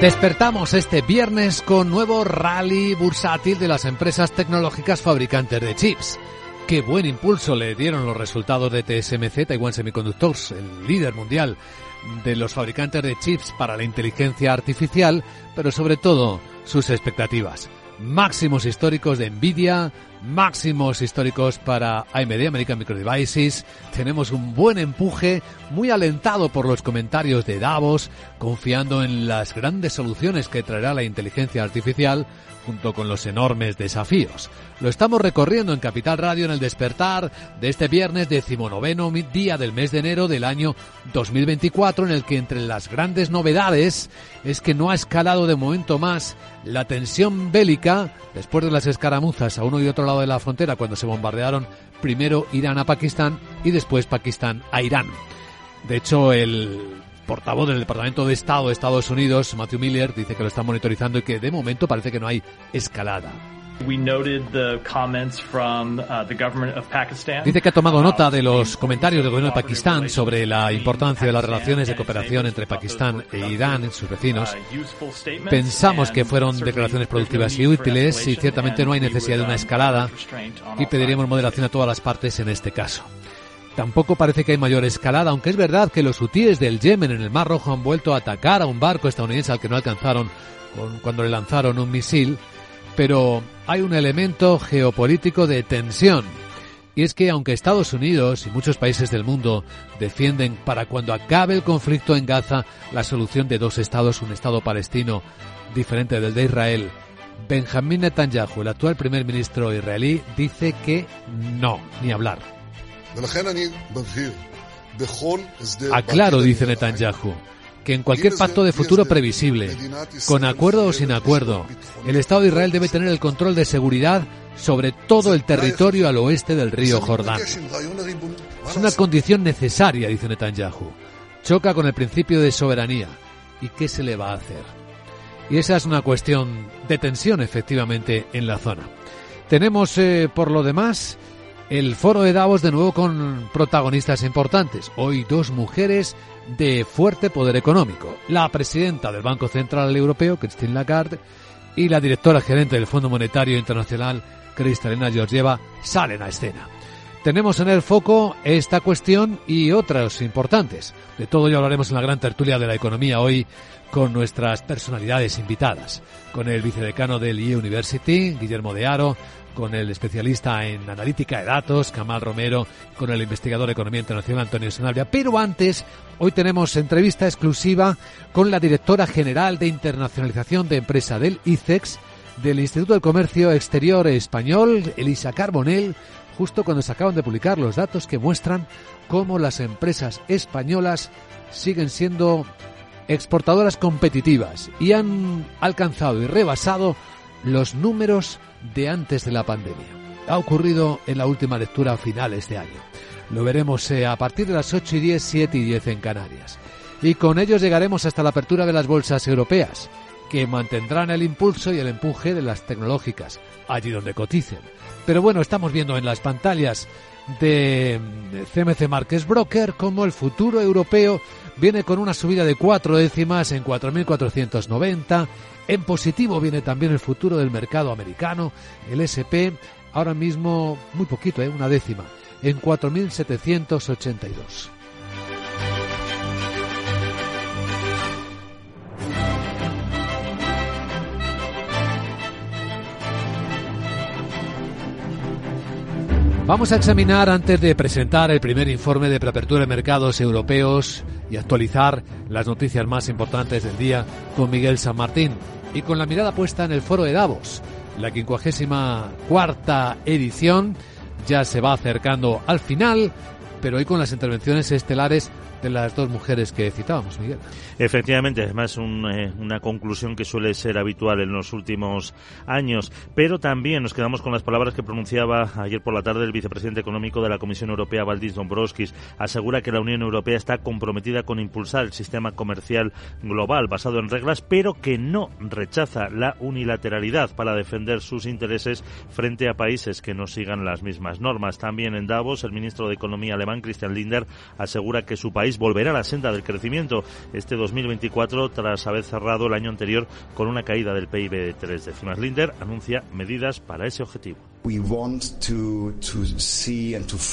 Despertamos este viernes con nuevo rally bursátil de las empresas tecnológicas fabricantes de chips. Qué buen impulso le dieron los resultados de TSMC, Taiwan Semiconductors, el líder mundial de los fabricantes de chips para la inteligencia artificial, pero sobre todo sus expectativas. Máximos históricos de Nvidia, máximos históricos para AMD, American Micro Devices. Tenemos un buen empuje, muy alentado por los comentarios de Davos, confiando en las grandes soluciones que traerá la inteligencia artificial junto con los enormes desafíos. Lo estamos recorriendo en Capital Radio en el despertar de este viernes decimonoveno día del mes de enero del año 2024 en el que entre las grandes novedades es que no ha escalado de momento más la tensión bélica después de las escaramuzas a uno y otro de la frontera cuando se bombardearon primero Irán a Pakistán y después Pakistán a Irán. De hecho, el portavoz del Departamento de Estado de Estados Unidos, Matthew Miller, dice que lo está monitorizando y que de momento parece que no hay escalada. Dice que ha tomado nota de los comentarios del gobierno de Pakistán sobre la importancia de las relaciones de cooperación entre Pakistán e Irán, y sus vecinos. Pensamos que fueron declaraciones productivas y útiles y ciertamente no hay necesidad de una escalada y pediríamos moderación a todas las partes en este caso. Tampoco parece que hay mayor escalada, aunque es verdad que los hutíes del Yemen en el Mar Rojo han vuelto a atacar a un barco estadounidense al que no alcanzaron cuando le lanzaron un misil, pero hay un elemento geopolítico de tensión. Y es que aunque Estados Unidos y muchos países del mundo defienden para cuando acabe el conflicto en Gaza la solución de dos estados, un estado palestino diferente del de Israel, Benjamín Netanyahu, el actual primer ministro israelí, dice que no, ni hablar. Aclaro, dice Netanyahu, que en cualquier pacto de futuro previsible, con acuerdo o sin acuerdo, el Estado de Israel debe tener el control de seguridad sobre todo el territorio al oeste del río Jordán. Es una condición necesaria, dice Netanyahu. Choca con el principio de soberanía. ¿Y qué se le va a hacer? Y esa es una cuestión de tensión, efectivamente, en la zona. Tenemos, eh, por lo demás, el foro de Davos de nuevo con protagonistas importantes. Hoy dos mujeres de fuerte poder económico. La presidenta del Banco Central Europeo, Christine Lagarde, y la directora gerente del Fondo Monetario Internacional, Cristalina Georgieva, salen a escena. Tenemos en el foco esta cuestión y otras importantes. De todo ya hablaremos en la gran tertulia de la economía hoy con nuestras personalidades invitadas. Con el vicedecano del IE University, Guillermo de Aro, con el especialista en analítica de datos, Kamal Romero, con el investigador de Economía Internacional, Antonio Sanabria. Pero antes, hoy tenemos entrevista exclusiva con la directora general de internacionalización de empresa del ICEX, del Instituto del Comercio Exterior Español, Elisa Carbonell, justo cuando se acaban de publicar los datos que muestran cómo las empresas españolas siguen siendo exportadoras competitivas y han alcanzado y rebasado los números de antes de la pandemia. Ha ocurrido en la última lectura a finales de año. Lo veremos eh, a partir de las 8 y 10, 7 y 10 en Canarias. Y con ellos llegaremos hasta la apertura de las bolsas europeas, que mantendrán el impulso y el empuje de las tecnológicas, allí donde coticen. Pero bueno, estamos viendo en las pantallas de CMC Marques Broker como el futuro europeo viene con una subida de cuatro décimas en 4.490. En positivo viene también el futuro del mercado americano, el SP, ahora mismo muy poquito, ¿eh? una décima, en 4.782. Vamos a examinar antes de presentar el primer informe de preapertura de mercados europeos y actualizar las noticias más importantes del día con Miguel San Martín y con la mirada puesta en el foro de Davos. La quincuagésima cuarta edición ya se va acercando al final, pero hoy con las intervenciones estelares de las dos mujeres que citábamos, Miguel. Efectivamente, además un, eh, una conclusión que suele ser habitual en los últimos años, pero también nos quedamos con las palabras que pronunciaba ayer por la tarde el vicepresidente económico de la Comisión Europea, Valdis Dombrovskis. Asegura que la Unión Europea está comprometida con impulsar el sistema comercial global basado en reglas, pero que no rechaza la unilateralidad para defender sus intereses frente a países que no sigan las mismas normas. También en Davos, el ministro de Economía alemán, Christian Linder, asegura que su país volverá a la senda del crecimiento este 2024 tras haber cerrado el año anterior con una caída del PIB de tres décimas. Linder anuncia medidas para ese objetivo.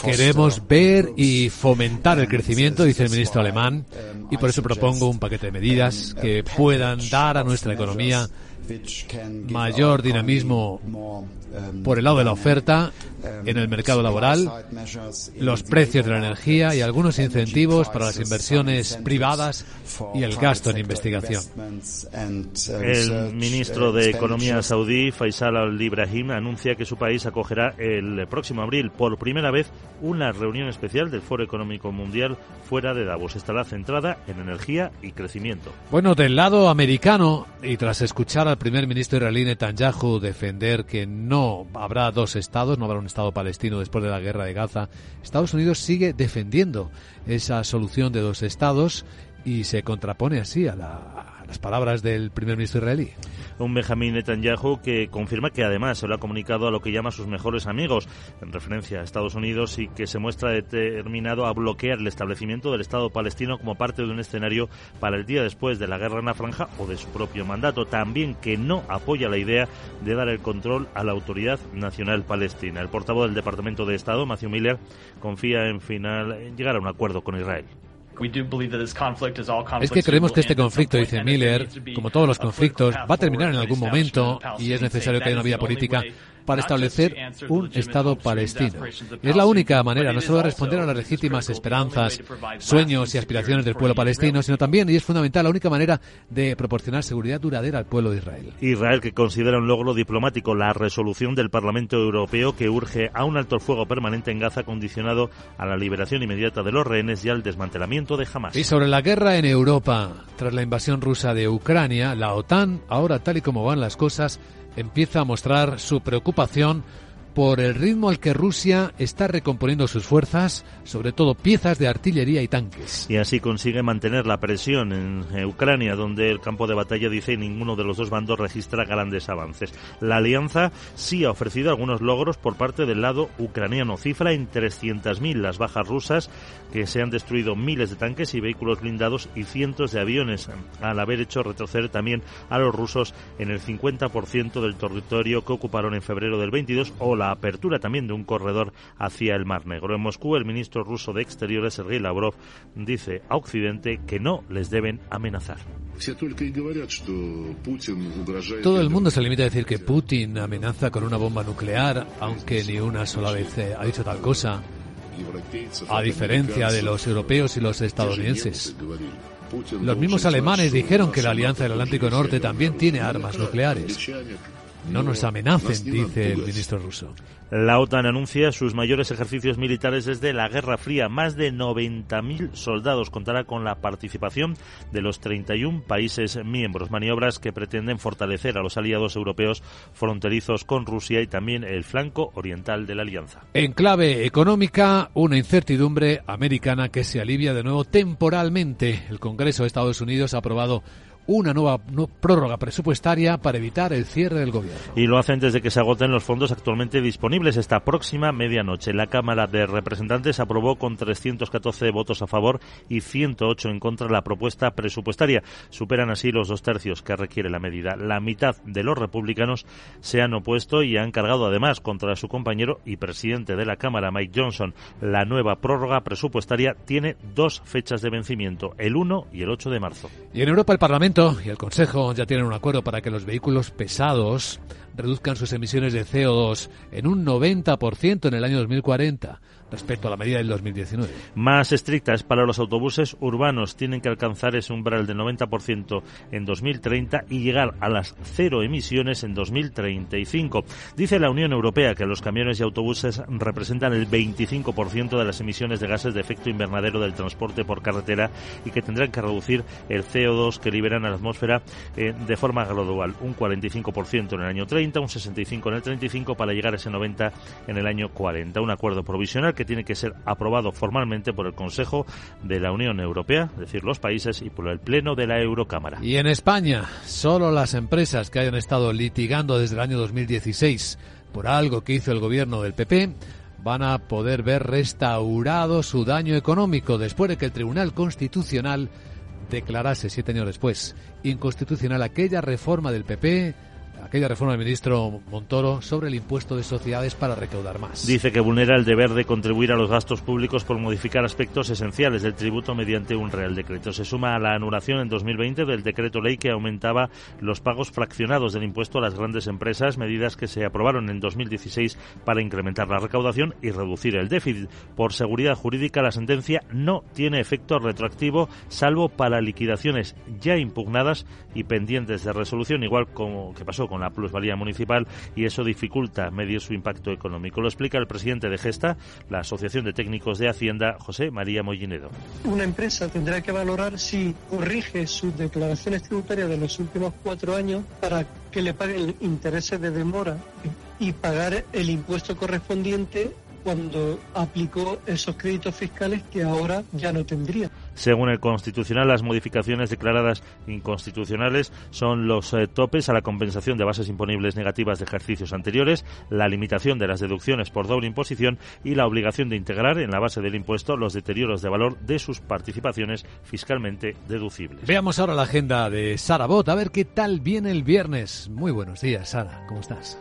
Queremos ver y fomentar el crecimiento, dice el ministro alemán, y por eso propongo un paquete de medidas que puedan dar a nuestra economía mayor dinamismo por el lado de la oferta en el mercado laboral, los precios de la energía y algunos incentivos para las inversiones privadas y el gasto en investigación. El ministro de Economía saudí, Faisal al-Ibrahim, anuncia que su país acogerá el próximo abril por primera vez una reunión especial del Foro Económico Mundial fuera de Davos. Estará centrada en energía y crecimiento. Bueno, del lado americano, y tras escuchar al primer ministro israelí Netanyahu defender que no habrá dos estados, no habrá un Estado palestino después de la guerra de Gaza, Estados Unidos sigue defendiendo esa solución de dos estados y se contrapone así a, las palabras del primer ministro israelí. Un Benjamín Netanyahu que confirma que además se lo ha comunicado a lo que llama sus mejores amigos, en referencia a Estados Unidos, y que se muestra determinado a bloquear el establecimiento del Estado palestino como parte de un escenario para el día después de la guerra en la franja o de su propio mandato. También que no apoya la idea de dar el control a la Autoridad Nacional Palestina. El portavoz del Departamento de Estado, Matthew Miller, confía en final en llegar a un acuerdo con Israel. Es que creemos que este conflicto, dice Miller, como todos los conflictos, va a terminar en algún momento y es necesario que haya una vía política para establecer un Estado palestino. Es la única manera no solo de responder a las legítimas esperanzas, sueños y aspiraciones del pueblo palestino, sino también, y es fundamental, la única manera de proporcionar seguridad duradera al pueblo de Israel. Israel que considera un logro diplomático la resolución del Parlamento Europeo que urge a un alto el fuego permanente en Gaza condicionado a la liberación inmediata de los rehenes y al desmantelamiento de Hamas. Y sobre la guerra en Europa, tras la invasión rusa de Ucrania, la OTAN, ahora tal y como van las cosas, empieza a mostrar su preocupación por el ritmo al que Rusia está recomponiendo sus fuerzas, sobre todo piezas de artillería y tanques. Y así consigue mantener la presión en Ucrania, donde el campo de batalla dice ninguno de los dos bandos registra grandes avances. La alianza sí ha ofrecido algunos logros por parte del lado ucraniano. Cifra en 300.000 las bajas rusas, que se han destruido miles de tanques y vehículos blindados y cientos de aviones, al haber hecho retroceder también a los rusos en el 50% del territorio que ocuparon en febrero del 22 o la apertura también de un corredor hacia el Mar Negro. En Moscú, el ministro ruso de Exteriores, Sergei Lavrov, dice a Occidente que no les deben amenazar. Todo el mundo se limita a decir que Putin amenaza con una bomba nuclear, aunque ni una sola vez ha dicho tal cosa, a diferencia de los europeos y los estadounidenses. Los mismos alemanes dijeron que la Alianza del Atlántico Norte también tiene armas nucleares. No nos amenacen, dice el ministro ruso. La OTAN anuncia sus mayores ejercicios militares desde la Guerra Fría. Más de 90.000 soldados contará con la participación de los 31 países miembros. Maniobras que pretenden fortalecer a los aliados europeos fronterizos con Rusia y también el flanco oriental de la alianza. En clave económica, una incertidumbre americana que se alivia de nuevo temporalmente. El Congreso de Estados Unidos ha aprobado una nueva prórroga presupuestaria para evitar el cierre del gobierno. Y lo hacen desde que se agoten los fondos actualmente disponibles esta próxima medianoche. La Cámara de Representantes aprobó con 314 votos a favor y 108 en contra la propuesta presupuestaria. Superan así los dos tercios que requiere la medida. La mitad de los republicanos se han opuesto y han cargado además contra su compañero y presidente de la Cámara, Mike Johnson. La nueva prórroga presupuestaria tiene dos fechas de vencimiento, el 1 y el 8 de marzo. Y en Europa el Parlamento y el Consejo ya tienen un acuerdo para que los vehículos pesados reduzcan sus emisiones de CO2 en un 90% en el año 2040 respecto a la medida del 2019. Más estrictas para los autobuses urbanos. Tienen que alcanzar ese umbral del 90% en 2030 y llegar a las cero emisiones en 2035. Dice la Unión Europea que los camiones y autobuses representan el 25% de las emisiones de gases de efecto invernadero del transporte por carretera y que tendrán que reducir el CO2 que liberan a la atmósfera eh, de forma gradual. Un 45% en el año 30, un 65% en el 35 para llegar a ese 90% en el año 40. Un acuerdo provisional que tiene que ser aprobado formalmente por el Consejo de la Unión Europea, es decir, los países, y por el Pleno de la Eurocámara. Y en España, solo las empresas que hayan estado litigando desde el año 2016 por algo que hizo el gobierno del PP van a poder ver restaurado su daño económico después de que el Tribunal Constitucional declarase siete años después inconstitucional aquella reforma del PP aquella reforma del ministro Montoro sobre el impuesto de sociedades para recaudar más. Dice que vulnera el deber de contribuir a los gastos públicos por modificar aspectos esenciales del tributo mediante un real decreto. Se suma a la anulación en 2020 del decreto ley que aumentaba los pagos fraccionados del impuesto a las grandes empresas, medidas que se aprobaron en 2016 para incrementar la recaudación y reducir el déficit. Por seguridad jurídica, la sentencia no tiene efecto retroactivo, salvo para liquidaciones ya impugnadas y pendientes de resolución, igual como que pasó con la plusvalía municipal y eso dificulta medir su impacto económico. Lo explica el presidente de Gesta, la Asociación de Técnicos de Hacienda, José María Mollinedo. Una empresa tendrá que valorar si corrige sus declaraciones tributarias de los últimos cuatro años para que le paguen intereses de demora y pagar el impuesto correspondiente cuando aplicó esos créditos fiscales que ahora ya no tendría. Según el Constitucional, las modificaciones declaradas inconstitucionales son los eh, topes a la compensación de bases imponibles negativas de ejercicios anteriores, la limitación de las deducciones por doble imposición y la obligación de integrar en la base del impuesto los deterioros de valor de sus participaciones fiscalmente deducibles. Veamos ahora la agenda de Sara Bot, a ver qué tal viene el viernes. Muy buenos días, Sara, ¿cómo estás?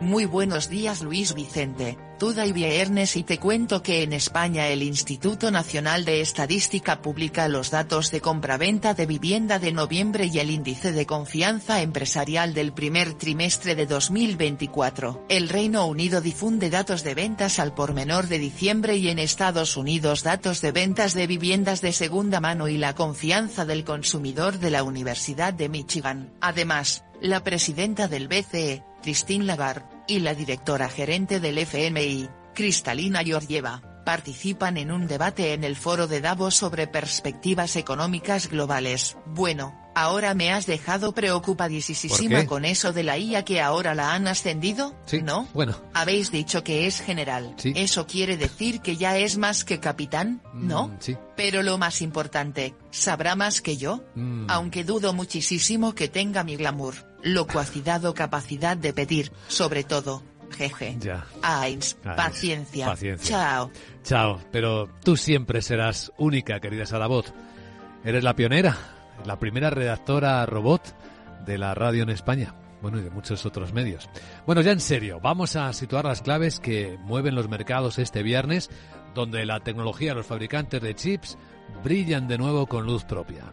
Muy buenos días Luis Vicente, Tuda y viernes y te cuento que en España el Instituto Nacional de Estadística publica los datos de compraventa de vivienda de noviembre y el índice de confianza empresarial del primer trimestre de 2024. El Reino Unido difunde datos de ventas al por menor de diciembre y en Estados Unidos datos de ventas de viviendas de segunda mano y la confianza del consumidor de la Universidad de Michigan. Además, la presidenta del BCE, Christine Lagarde, y la directora gerente del FMI, Cristalina Georgieva, participan en un debate en el foro de Davos sobre perspectivas económicas globales. Bueno, ahora me has dejado preocupadísima con eso de la IA que ahora la han ascendido, sí, ¿no? Bueno. Habéis dicho que es general. Sí. ¿Eso quiere decir que ya es más que capitán? ¿No? Mm, sí. Pero lo más importante, ¿sabrá más que yo? Mm. Aunque dudo muchísimo que tenga mi glamour, locuacidad o capacidad de pedir, sobre todo. Jeje. Ya. Ains, Ains, paciencia. paciencia. Chao. Chao, pero tú siempre serás única, querida Sarabot. Eres la pionera, la primera redactora robot de la radio en España. Bueno, y de muchos otros medios. Bueno, ya en serio, vamos a situar las claves que mueven los mercados este viernes, donde la tecnología los fabricantes de chips brillan de nuevo con luz propia.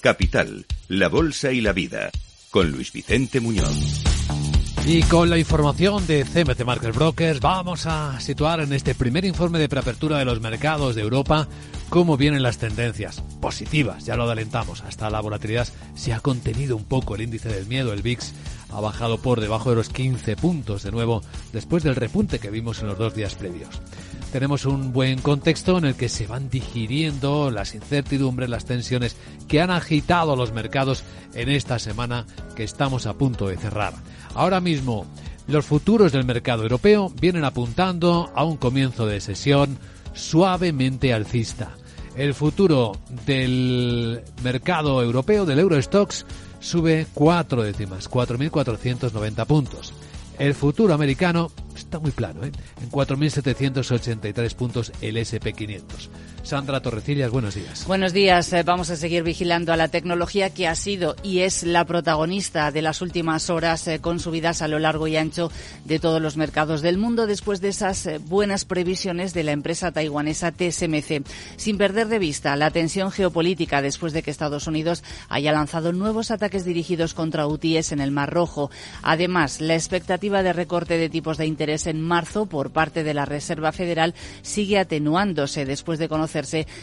Capital, la Bolsa y la Vida, con Luis Vicente Muñoz. Y con la información de CMC Market Brokers vamos a situar en este primer informe de preapertura de los mercados de Europa cómo vienen las tendencias positivas, ya lo adelantamos, hasta la volatilidad se ha contenido un poco el índice del miedo, el VIX ha bajado por debajo de los 15 puntos de nuevo después del repunte que vimos en los dos días previos tenemos un buen contexto en el que se van digiriendo las incertidumbres, las tensiones que han agitado los mercados en esta semana que estamos a punto de cerrar. Ahora mismo, los futuros del mercado europeo vienen apuntando a un comienzo de sesión suavemente alcista. El futuro del mercado europeo, del Eurostox, sube cuatro décimas, 4.490 puntos. El futuro americano está muy plano, ¿eh? en 4.783 puntos el SP500. Sandra Torrecillas, buenos días. Buenos días. Eh, vamos a seguir vigilando a la tecnología que ha sido y es la protagonista de las últimas horas eh, con subidas a lo largo y ancho de todos los mercados del mundo después de esas eh, buenas previsiones de la empresa taiwanesa TSMC. Sin perder de vista la tensión geopolítica después de que Estados Unidos haya lanzado nuevos ataques dirigidos contra UTIs en el Mar Rojo. Además, la expectativa de recorte de tipos de interés en marzo por parte de la Reserva Federal sigue atenuándose después de conocer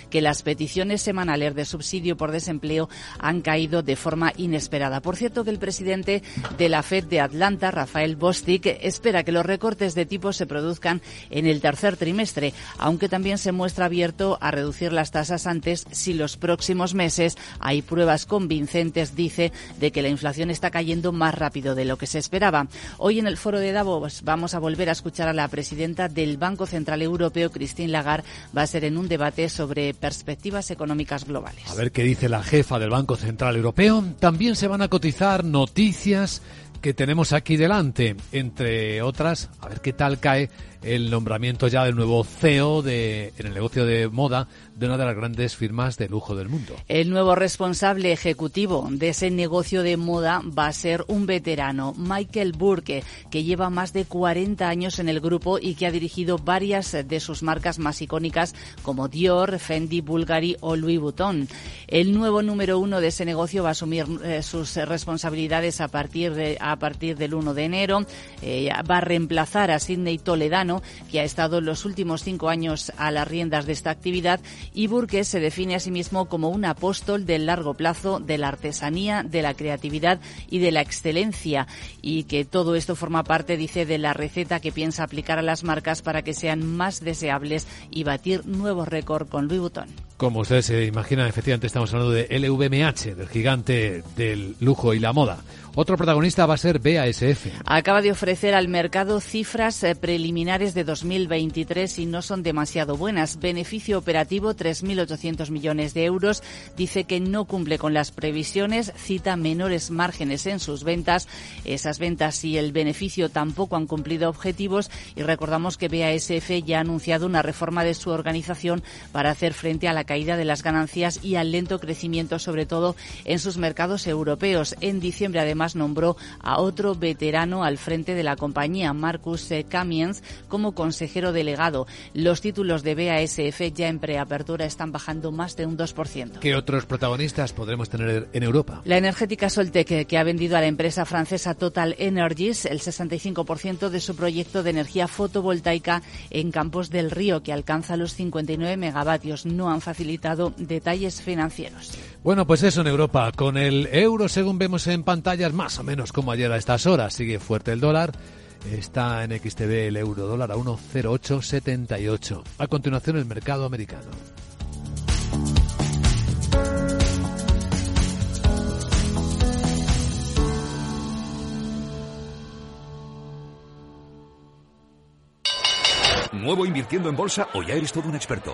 que las peticiones semanales de subsidio por desempleo han caído de forma inesperada. Por cierto, que el presidente de la Fed de Atlanta, Rafael Bostic, espera que los recortes de tipos se produzcan en el tercer trimestre, aunque también se muestra abierto a reducir las tasas antes si los próximos meses hay pruebas convincentes, dice, de que la inflación está cayendo más rápido de lo que se esperaba. Hoy en el foro de Davos vamos a volver a escuchar a la presidenta del Banco Central Europeo, Christine Lagarde, va a ser en un debate sobre perspectivas económicas globales. A ver qué dice la jefa del Banco Central Europeo. También se van a cotizar noticias que tenemos aquí delante, entre otras, a ver qué tal cae el nombramiento ya del nuevo CEO de, en el negocio de moda de una de las grandes firmas de lujo del mundo. El nuevo responsable ejecutivo de ese negocio de moda va a ser un veterano, Michael Burke, que lleva más de 40 años en el grupo y que ha dirigido varias de sus marcas más icónicas como Dior, Fendi, Bulgari o Louis Vuitton. El nuevo número uno de ese negocio va a asumir eh, sus responsabilidades a partir, de, a partir del 1 de enero. Eh, va a reemplazar a Sidney Toledano, que ha estado los últimos cinco años a las riendas de esta actividad y Burke se define a sí mismo como un apóstol del largo plazo, de la artesanía, de la creatividad y de la excelencia y que todo esto forma parte, dice, de la receta que piensa aplicar a las marcas para que sean más deseables y batir nuevos récords con Louis Vuitton. Como ustedes se imaginan, efectivamente estamos hablando de LVMH, del gigante del lujo y la moda. Otro protagonista va a ser BASF. Acaba de ofrecer al mercado cifras eh, preliminares de 2023 y no son demasiado buenas. Beneficio operativo 3.800 millones de euros. Dice que no cumple con las previsiones, cita menores márgenes en sus ventas. Esas ventas y el beneficio tampoco han cumplido objetivos y recordamos que BASF ya ha anunciado una reforma de su organización para hacer frente a la caída de las ganancias y al lento crecimiento, sobre todo en sus mercados europeos. En diciembre, además, nombró a otro veterano al frente de la compañía, Marcus Camiens, como consejero delegado. Los títulos de BASF ya en preapertura están bajando más de un 2%. ¿Qué otros protagonistas podremos tener en Europa? La energética Soltec, que ha vendido a la empresa francesa Total Energies el 65% de su proyecto de energía fotovoltaica en Campos del Río, que alcanza los 59 megavatios. No han facilitado detalles financieros. Bueno, pues eso en Europa. Con el euro, según vemos en pantallas, más o menos como ayer a estas horas. Sigue fuerte el dólar. Está en XTB el euro dólar a 1,0878. A continuación el mercado americano. ¿Nuevo invirtiendo en bolsa o ya eres todo un experto?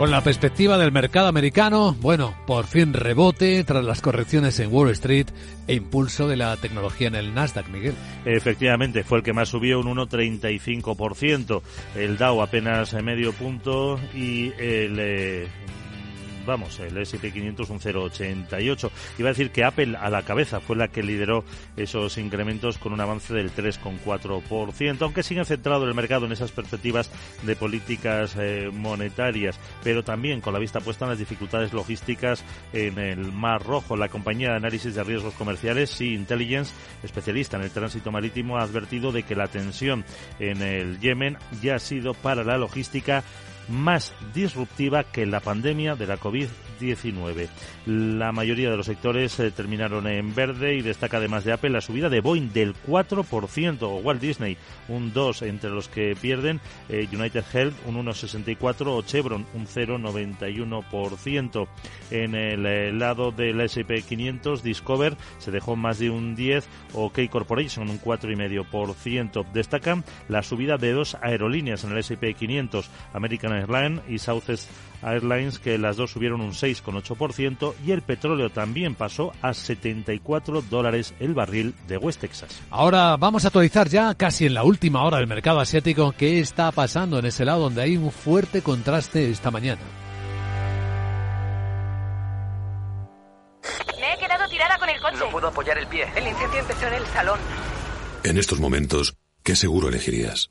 Con la perspectiva del mercado americano, bueno, por fin rebote tras las correcciones en Wall Street e impulso de la tecnología en el Nasdaq, Miguel. Efectivamente, fue el que más subió un 1,35%. El Dow apenas medio punto y el eh, vamos, el S&P 500 un 0,88. Iba a decir que Apple a la cabeza fue la que lideró esos incrementos con un avance del 3,4%, aunque sigue centrado el mercado en esas perspectivas de políticas eh, monetarias, pero también con la vista puesta en las dificultades logísticas en el Mar Rojo. La compañía de análisis de riesgos comerciales, Sea Intelligence, especialista en el tránsito marítimo, ha advertido de que la tensión en el Yemen ya ha sido para la logística más disruptiva que la pandemia de la COVID-19. La mayoría de los sectores eh, terminaron en verde y destaca además de Apple la subida de Boeing del 4%, o Walt Disney un 2% entre los que pierden, eh, United Health un 1,64% o Chevron un 0,91%. En el eh, lado del S&P 500, Discover se dejó más de un 10% o K Corporation un 4,5%. Destacan la subida de dos aerolíneas en el S&P 500, American Airlines y Southwest Airlines, que las dos subieron un 6,8% y el petróleo también pasó a 74 dólares el barril de West Texas. Ahora vamos a actualizar ya casi en la última hora del mercado asiático qué está pasando en ese lado donde hay un fuerte contraste esta mañana. Me he quedado tirada con el coche. No puedo apoyar el pie. El incendio empezó en el salón. En estos momentos, ¿qué seguro elegirías?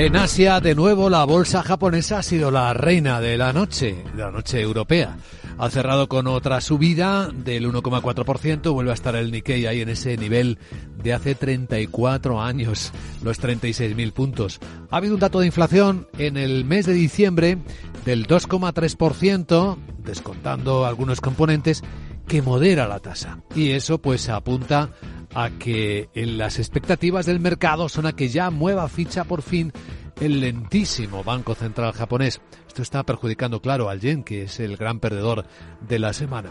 En Asia, de nuevo, la bolsa japonesa ha sido la reina de la noche, de la noche europea. Ha cerrado con otra subida del 1,4%, vuelve a estar el Nikkei ahí en ese nivel de hace 34 años, los 36.000 puntos. Ha habido un dato de inflación en el mes de diciembre del 2,3%, descontando algunos componentes, que modera la tasa. Y eso pues apunta a que en las expectativas del mercado son a que ya mueva ficha por fin el lentísimo Banco Central japonés. Esto está perjudicando, claro, al yen, que es el gran perdedor de la semana.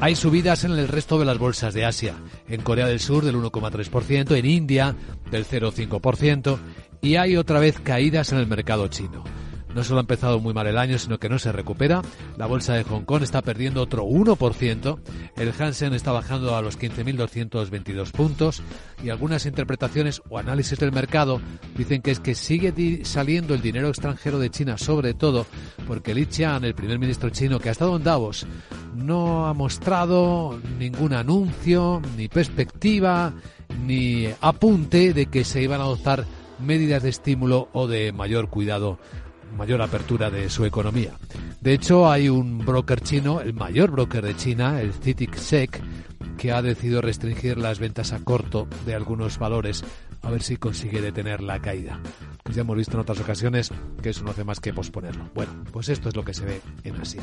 Hay subidas en el resto de las bolsas de Asia. En Corea del Sur del 1,3%, en India del 0,5% y hay otra vez caídas en el mercado chino. No solo ha empezado muy mal el año, sino que no se recupera. La bolsa de Hong Kong está perdiendo otro 1%. El Hansen está bajando a los 15.222 puntos. Y algunas interpretaciones o análisis del mercado dicen que es que sigue saliendo el dinero extranjero de China, sobre todo porque Li Qian, el primer ministro chino que ha estado en Davos, no ha mostrado ningún anuncio, ni perspectiva, ni apunte de que se iban a adoptar medidas de estímulo o de mayor cuidado mayor apertura de su economía. De hecho, hay un broker chino, el mayor broker de China, el CITIC SEC, que ha decidido restringir las ventas a corto de algunos valores a ver si consigue detener la caída. Pues ya hemos visto en otras ocasiones que eso no hace más que posponerlo. Bueno, pues esto es lo que se ve en Asia.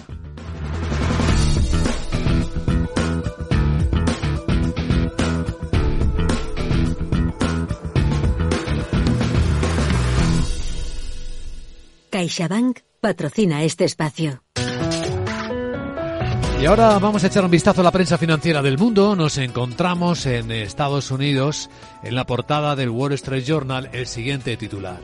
CaixaBank patrocina este espacio. Y ahora vamos a echar un vistazo a la prensa financiera del mundo. Nos encontramos en Estados Unidos en la portada del Wall Street Journal el siguiente titular.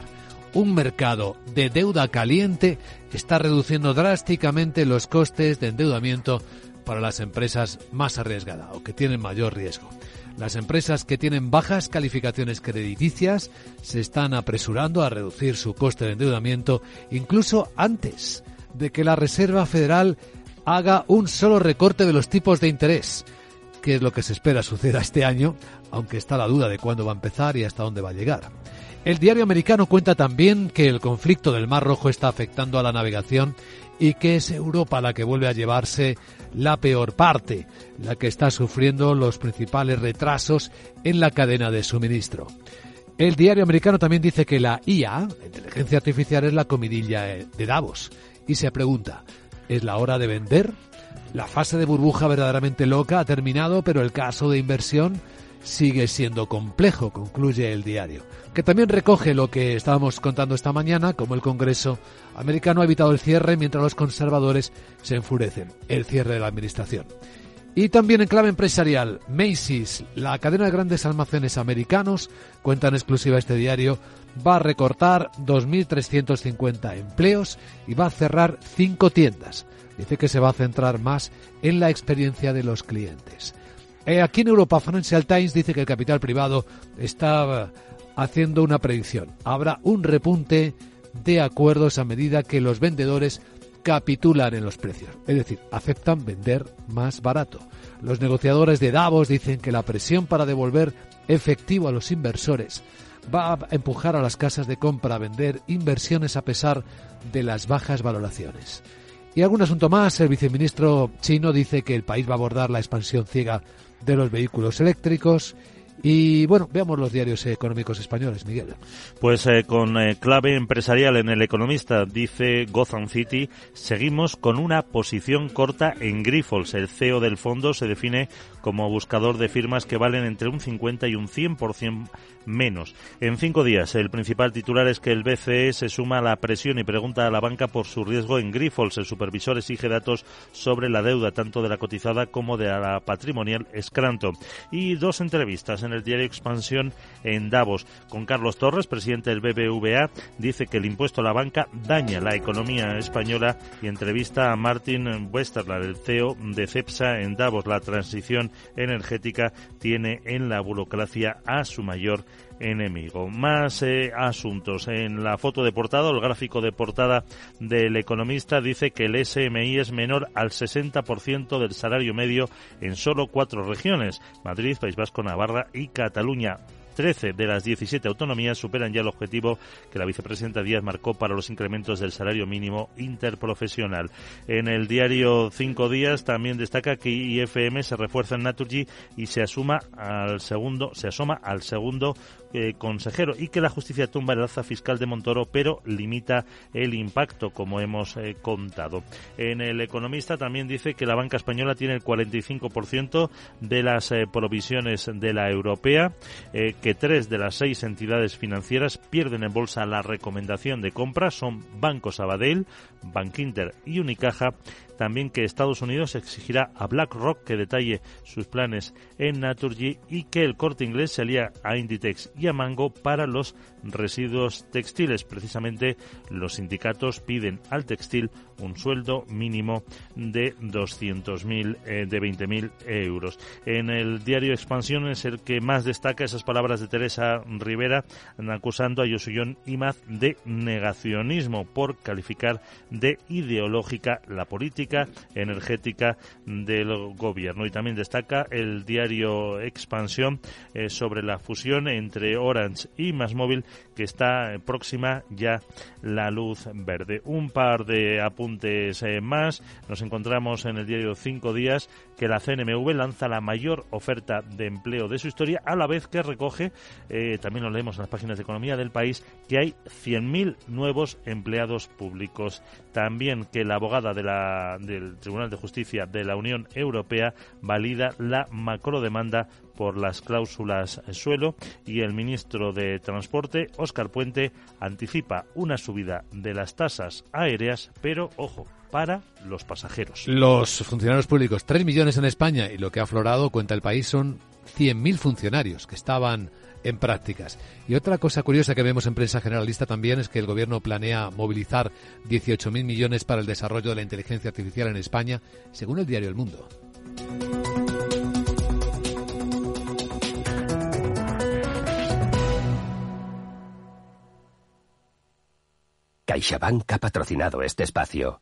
Un mercado de deuda caliente está reduciendo drásticamente los costes de endeudamiento para las empresas más arriesgadas o que tienen mayor riesgo. Las empresas que tienen bajas calificaciones crediticias se están apresurando a reducir su coste de endeudamiento incluso antes de que la Reserva Federal haga un solo recorte de los tipos de interés, que es lo que se espera suceda este año, aunque está la duda de cuándo va a empezar y hasta dónde va a llegar. El diario americano cuenta también que el conflicto del Mar Rojo está afectando a la navegación y que es Europa la que vuelve a llevarse la peor parte, la que está sufriendo los principales retrasos en la cadena de suministro. El diario americano también dice que la IA, inteligencia artificial, es la comidilla de Davos y se pregunta, ¿es la hora de vender? La fase de burbuja verdaderamente loca ha terminado, pero el caso de inversión sigue siendo complejo, concluye el diario, que también recoge lo que estábamos contando esta mañana, como el Congreso americano ha evitado el cierre mientras los conservadores se enfurecen, el cierre de la Administración. Y también en clave empresarial, Macy's, la cadena de grandes almacenes americanos, cuenta en exclusiva este diario, va a recortar 2.350 empleos y va a cerrar cinco tiendas. Dice que se va a centrar más en la experiencia de los clientes. Eh, aquí en Europa, Financial Times dice que el capital privado está haciendo una predicción. Habrá un repunte de acuerdos a medida que los vendedores capitulan en los precios, es decir, aceptan vender más barato. Los negociadores de Davos dicen que la presión para devolver efectivo a los inversores va a empujar a las casas de compra a vender inversiones a pesar de las bajas valoraciones. Y algún asunto más, el viceministro chino dice que el país va a abordar la expansión ciega de los vehículos eléctricos y bueno, veamos los diarios económicos españoles, Miguel. Pues eh, con eh, clave empresarial en el economista, dice Gotham City, seguimos con una posición corta en Grifols. El CEO del fondo se define como buscador de firmas que valen entre un 50 y un 100% menos. En cinco días, el principal titular es que el BCE se suma a la presión y pregunta a la banca por su riesgo en Grifols. El supervisor exige datos sobre la deuda, tanto de la cotizada como de la patrimonial Scranton. Y dos entrevistas en el diario Expansión en Davos con Carlos Torres, presidente del BBVA, dice que el impuesto a la banca daña la economía española y entrevista a Martin Westerland, el CEO de CEPSA en Davos. La transición energética tiene en la burocracia a su mayor enemigo. Más eh, asuntos. En la foto de portada, el gráfico de portada del economista dice que el SMI es menor al 60% del salario medio en solo cuatro regiones, Madrid, País Vasco, Navarra y Cataluña. 13 de las 17 autonomías superan ya el objetivo que la vicepresidenta Díaz marcó para los incrementos del salario mínimo interprofesional. En el diario Cinco Días también destaca que IFM se refuerza en Naturgy y se asuma al segundo, se asoma al segundo eh, consejero y que la justicia tumba el alza fiscal de Montoro, pero limita el impacto, como hemos eh, contado. En el Economista también dice que la banca española tiene el 45% de las eh, provisiones de la europea, que tres de las seis entidades financieras pierden en bolsa la recomendación de compra, son Banco Sabadell, Bankinter y Unicaja, también que Estados Unidos exigirá a BlackRock que detalle sus planes en Naturgy y que el corte inglés se alía a Inditex y a Mango para los residuos textiles. Precisamente los sindicatos piden al textil un sueldo mínimo de 200.000, eh, de 20.000 euros. En el diario Expansión es el que más destaca esas palabras de Teresa Rivera acusando a Yosuyon Imaz de negacionismo por calificar de ideológica la política energética del gobierno. Y también destaca el diario Expansión eh, sobre la fusión entre Orange y Másmóvil que está próxima ya la luz verde. Un par de apuntes eh, más. Nos encontramos en el diario Cinco Días que la CNMV lanza la mayor oferta de empleo de su historia, a la vez que recoge, eh, también lo leemos en las páginas de economía del país, que hay 100.000 nuevos empleados públicos. También que la abogada de la del Tribunal de Justicia de la Unión Europea valida la macrodemanda por las cláusulas suelo y el ministro de Transporte, Óscar Puente, anticipa una subida de las tasas aéreas, pero ojo, para los pasajeros. Los funcionarios públicos, 3 millones en España y lo que ha aflorado, cuenta el país, son 100.000 funcionarios que estaban en prácticas. Y otra cosa curiosa que vemos en prensa generalista también es que el gobierno planea movilizar 18.000 millones para el desarrollo de la inteligencia artificial en España, según el diario El Mundo. CaixaBank ha patrocinado este espacio.